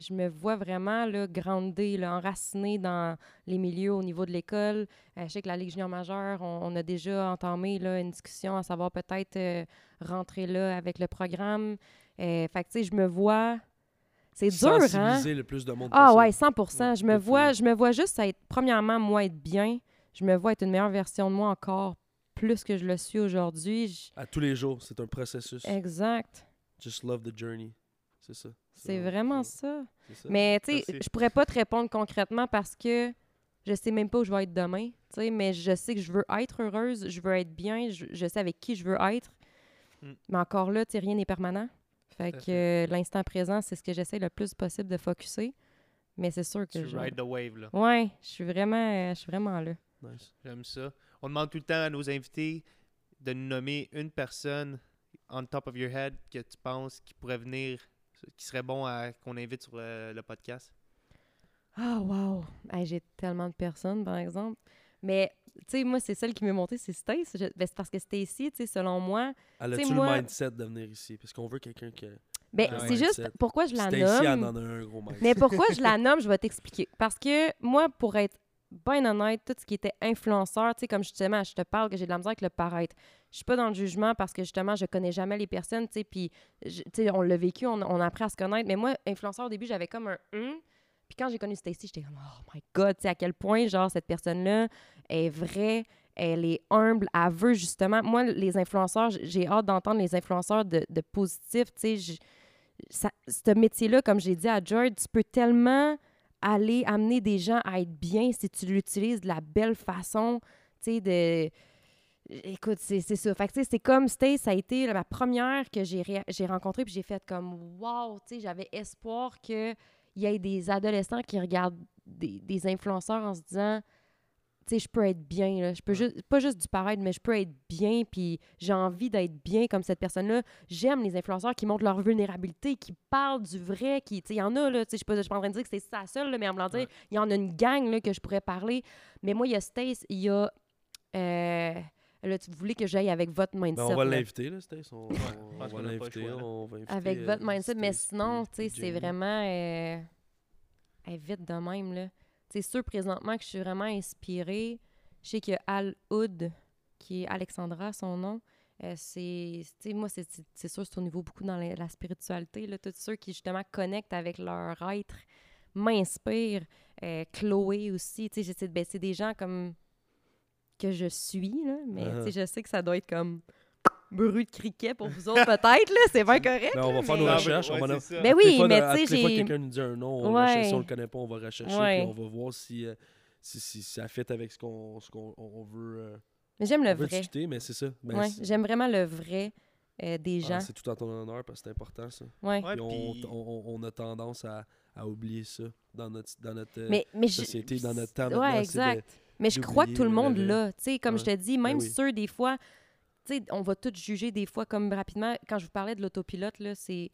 Je me vois vraiment là, groundée, là, enracinée dans les milieux au niveau de l'école. Euh, je sais que la Ligue junior majeure, on, on a déjà entamé là, une discussion à savoir peut-être euh, rentrer là avec le programme. Euh, fait que, tu sais, je me vois... C'est dur, hein? le plus de monde Ah possible. ouais, 100 Je me Ouais, vois, je me vois juste être, premièrement, moi, être bien. Je me vois être une meilleure version de moi encore plus que je le suis aujourd'hui. Je- À tous les jours, c'est un processus. Exact. Just love the journey. C'est ça. C'est vraiment ça. Mais, tu sais, je pourrais pas te répondre concrètement parce que je sais même pas où je vais être demain. Tu sais, mais je sais que je veux être heureuse, je veux être bien, je, je sais avec qui je veux être. Mm. Mais encore là, tu sais, rien n'est permanent. Fait que euh, l'instant présent, c'est ce que j'essaie le plus possible de focuser. Mais c'est sûr que Tu je... ride the wave, là. Ouais, je suis vraiment, je suis vraiment là. Nice. J'aime ça. On demande tout le temps à nos invités de nous nommer une personne on top of your head que tu penses qui pourrait venir, qui serait bon à qu'on invite sur le, le podcast? Ah, wow! Hey, J'ai tellement de personnes, par exemple. Mais, tu sais, moi, c'est celle qui m'est montée, c'est Stace. Je- ben, c'est parce que Stacy, tu sais, selon moi, Elle a-tu moi- le mindset de venir ici? Parce qu'on veut quelqu'un qui. ben, Ah c'est juste pourquoi je la Stacy, nomme. en a un gros mindset. Mais pourquoi je la nomme, je vais t'expliquer. Parce que moi, pour être bien honnête, tout ce qui était influenceur, tu sais, comme justement, je te parle que j'ai de la misère avec le paraître. Je suis pas dans le jugement parce que justement, je connais jamais les personnes, tu sais, puis, tu sais, on l'a vécu, on, on a appris à se connaître. Mais moi, influenceur, au début, j'avais comme un hum. Puis quand j'ai connu Stacy, j'étais comme, oh my God, tu sais, à quel point, genre, cette personne-là est vraie, elle est humble, elle veut justement. Moi, les influenceurs, j'ai hâte d'entendre les influenceurs de, de positif, tu sais. Ce métier-là, comme j'ai dit à George, tu peux tellement aller amener des gens à être bien si tu l'utilises de la belle façon, tu sais, de... Écoute, c'est ça. Fait que, tu sais, c'est comme, Stace, ça a été la première que j'ai ré- j'ai rencontrée, puis j'ai fait comme, wow, tu sais, j'avais espoir qu'il y ait des adolescents qui regardent des, des influenceurs en se disant, tu sais, je peux être bien, là. Je peux juste, pas juste du paraître, mais je peux être bien, puis j'ai envie d'être bien comme cette personne-là. J'aime les influenceurs qui montrent leur vulnérabilité, qui parlent du vrai, qui, tu sais, il y en a, là, tu sais, je suis pas, je suis pas en train de dire que c'est ça seul, là, mais en me dire, Ouais. il y en a une gang, là, que je pourrais parler. Mais moi, il y a Stace, il y a, euh, là, tu voulais que j'aille avec votre mindset. Ben, on va l'inviter, là, Stace. On, on- on va a l'inviter. choix, là. On va inviter, avec euh, votre mindset, mais sinon, tu sais, c'est vraiment euh, vite de même, là. C'est sûr, présentement, que je suis vraiment inspirée. Je sais que Al Hood, qui est Alexandra, son nom, euh, c'est, tu sais, moi, c'est, c'est- c'est sûr, c'est au niveau beaucoup dans la, la spiritualité, là. Tous ceux qui, justement, connectent avec leur être m'inspirent. Euh, Chloé aussi, tu sais, j'essaie de baisser des gens comme que je suis, là, mais sais, je sais que ça doit être comme bruit de criquet pour vous autres, peut-être, là. C'est bien correct. On va faire nos mais- recherches. on va Ouais, en- c'est ça. Ben oui, fois, mais tu sais, j'ai- quelqu'un nous dit un nom, on Ouais. recherche. si on le connaît pas, on va rechercher, Ouais. puis on va voir si, euh, si, si ça fit avec ce qu'on ce qu'on on veut, euh, Mais j'aime le on vrai. discuter, mais c'est ça. Ben, j'aime vraiment le vrai euh, des ah, gens. c'est tout en ton honneur parce que c'est important ça. Ouais. Puis on, on, on- on a tendance à, à oublier ça dans notre, dans notre Mais, mais je- société, dans notre temps Ouais, exact. Mais je crois que tout le le monde l'a. Tu sais, comme je te dis, Ben même oui. ceux, des fois, tu sais, on va tous juger des fois comme rapidement. Quand je vous parlais de l'autopilote, là, c'est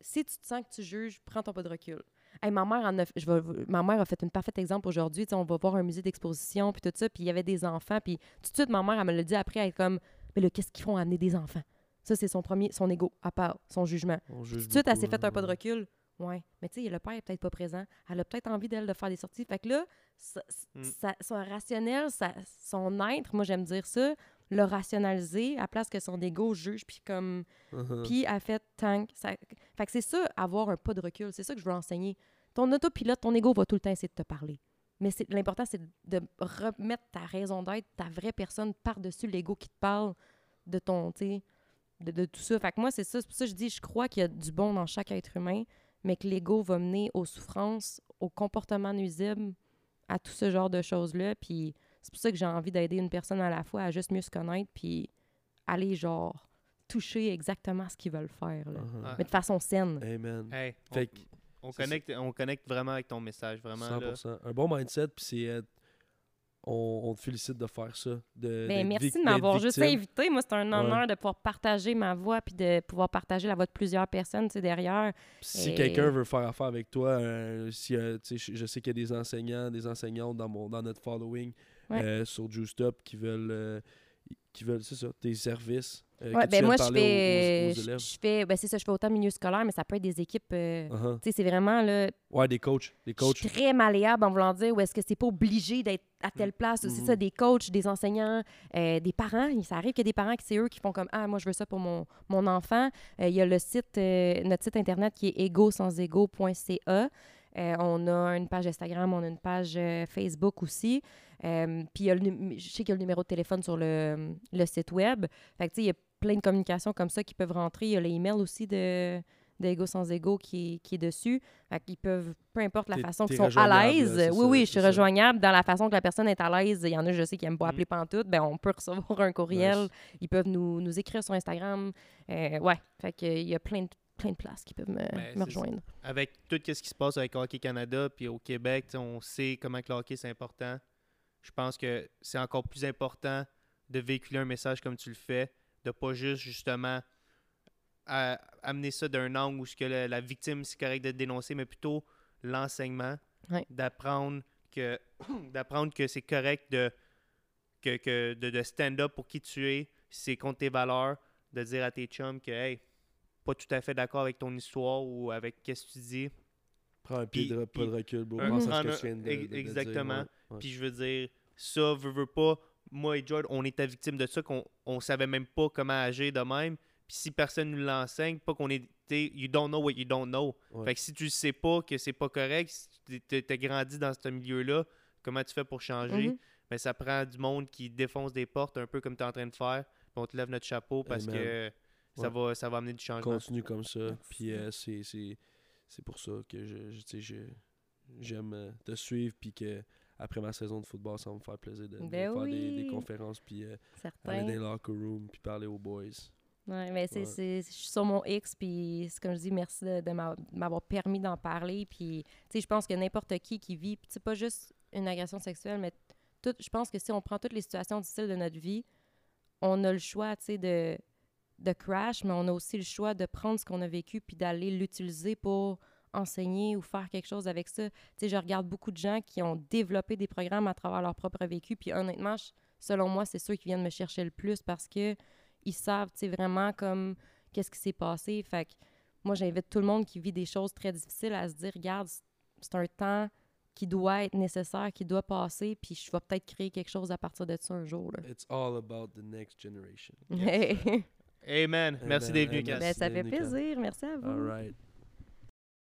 si tu te sens que tu juges, prends ton pas de recul. Hey, ma, mère en a, je vais- ma mère a fait un parfait exemple aujourd'hui. On va voir un musée d'exposition, puis tout ça, puis il y avait des enfants. Puis tout de suite, ma mère, elle me l'a dit après, elle est comme, mais là, qu'est-ce qu'ils font à amener des enfants? Ça, c'est son premier, son ego, à part, son jugement. Tout de suite, elle s'est fait un pas de recul. Ouais. Mais tu sais, le père est peut-être pas présent. Elle a peut-être envie d'elle de faire des sorties. Fait que là, ça- Mm. ça- son rationnel, ça- son être, moi j'aime dire ça, le rationaliser à place que son ego juge, puis comme. Uh-huh. Puis elle fait tank. Ça... Fait que c'est ça, avoir un pas de recul. C'est ça que je veux enseigner. Ton autopilote, ton ego va tout le temps essayer de te parler. Mais l'important, c'est de remettre ta raison d'être, ta vraie personne par-dessus l'ego qui te parle de ton, tu sais, de, de tout ça. Fait que moi, c'est ça. C'est pour ça que je dis, je crois qu'il y a du bon dans chaque être humain, mais que l'ego va mener aux souffrances, au comportement nuisible, à tout ce genre de choses-là. Puis c'est pour ça que j'ai envie d'aider une personne à la fois à juste mieux se connaître, puis aller, genre, toucher exactement ce qu'ils veulent faire, là. Uh-huh. Ouais. Mais de façon saine. Amen. Hey, on- Fait que on, ça. connecte, on connecte vraiment avec ton message, vraiment. là. 100%. Un bon mindset, puis c'est. euh, on, on te félicite de faire ça. De, Ben, merci de m'avoir juste invité. Moi, c'est un Ouais. honneur de pouvoir partager ma voix puis de pouvoir partager la voix de plusieurs personnes derrière. Si Et- quelqu'un veut faire affaire avec toi, euh, si, euh, je, sais qu'il y a des enseignants, des enseignantes dans, mon, dans notre following Ouais. euh, sur Juiced Up qui veulent, euh, qui veulent ça, tes services. Euh, Ouais, ben moi, je fais, aux, aux je- fais, ben c'est ça, je fais autant milieu scolaire, mais ça peut être des équipes. euh, Uh-huh. Tu sais, c'est vraiment là. Ouais, des coachs. Des coachs. Je suis très malléable en voulant dire où est-ce que c'est pas obligé d'être à telle place. C'est Mhm. ça, des coachs, des enseignants, euh, des parents. Ça arrive qu'il y a des parents qui c'est eux qui font comme Ah, moi, je veux ça pour mon, mon enfant. Il y a le site, notre site internet qui est ego-sans-ego.ca. Euh, on a une page Instagram, on a une page euh, Facebook aussi. Euh, puis il y a le num- je sais qu'il y a le numéro de téléphone sur le, le site web. Fait que, il y a plein de communications comme ça qui peuvent rentrer. Il y a l'email aussi de, de Ego sans Ego qui, est- qui est dessus. Fait qu'ils peuvent, peu importe la façon qu'ils sont à l'aise. Oui, ça, oui, je suis rejoignable dans la façon que la personne est à l'aise. Il y en a, je sais, qui n'aiment pas Mm. appeler pantoute. Ben, on peut recevoir un courriel. Nice. Ils peuvent nous, nous écrire sur Instagram. Euh, ouais, fait qu'il y a plein de, plein de places qui peuvent me, Ben, me rejoindre. Avec tout ce qui se passe avec Hockey Canada puis au Québec, on sait comment que le hockey c'est important. Je pense que c'est encore plus important de véhiculer un message comme tu le fais, de pas juste justement à- amener ça d'un angle où ce que la, la victime c'est correct de dénoncer, mais plutôt l'enseignement, Ouais. d'apprendre que d'apprendre que c'est correct de que, que de, de stand up pour qui tu es, si c'est contre tes valeurs, de dire à tes chums que hey, pas tout à fait d'accord avec ton histoire ou avec qu'est-ce que tu dis. Prends un pied de, pas de recul, bro. Pense à ce que tu viens de, exactement. ouais. Puis je veux dire, ça, veut, veut pas, moi et George, on était victime de ça, qu'on on savait même pas comment agir de même. Puis si personne nous l'enseigne, pas qu'on est. You don't know what you don't know. Ouais. Fait que si tu sais pas que c'est pas correct, si tu t'as grandi dans ce milieu-là, comment tu fais pour changer? Mais ça prend du monde qui défonce des portes, un peu comme tu es en train de faire. Puis on te lève notre chapeau parce Amen. que ça, va, ça va amener du changement. Continue comme ça. Puis euh, c'est, c'est, c'est pour ça que je- j'aime euh, te suivre. Puis que après ma saison de football, ça va me faire plaisir de, de Ben faire des, des oui. conférences. Puis euh, aller dans les locker rooms. Puis parler aux boys. Ouais, mais c'est, Ouais. c'est- je suis sur mon X, puis c'est comme je dis, merci de, de m'a- de m'avoir permis d'en parler. Puis, tu sais, je pense que n'importe qui qui vit, c'est pas juste une agression sexuelle, mais tout, je pense que si on prend toutes les situations difficiles de notre vie, on a le choix, tu sais, de, de crash, mais on a aussi le choix de prendre ce qu'on a vécu puis d'aller l'utiliser pour enseigner ou faire quelque chose avec ça. Tu sais, je regarde beaucoup de gens qui ont développé des programmes à travers leur propre vécu, puis honnêtement, je- selon moi, c'est ceux qui viennent me chercher le plus parce que ils savent, tu sais, vraiment comme qu'est-ce qui s'est passé. Fait que moi, j'invite tout le monde qui vit des choses très difficiles à se dire, regarde, c'est un temps qui doit être nécessaire, qui doit passer, puis je vais peut-être créer quelque chose à partir de ça un jour. Là. It's all about the next generation. Amen. Merci d'être venu. Cass. ben, ça fait plaisir. Merci à vous. All right.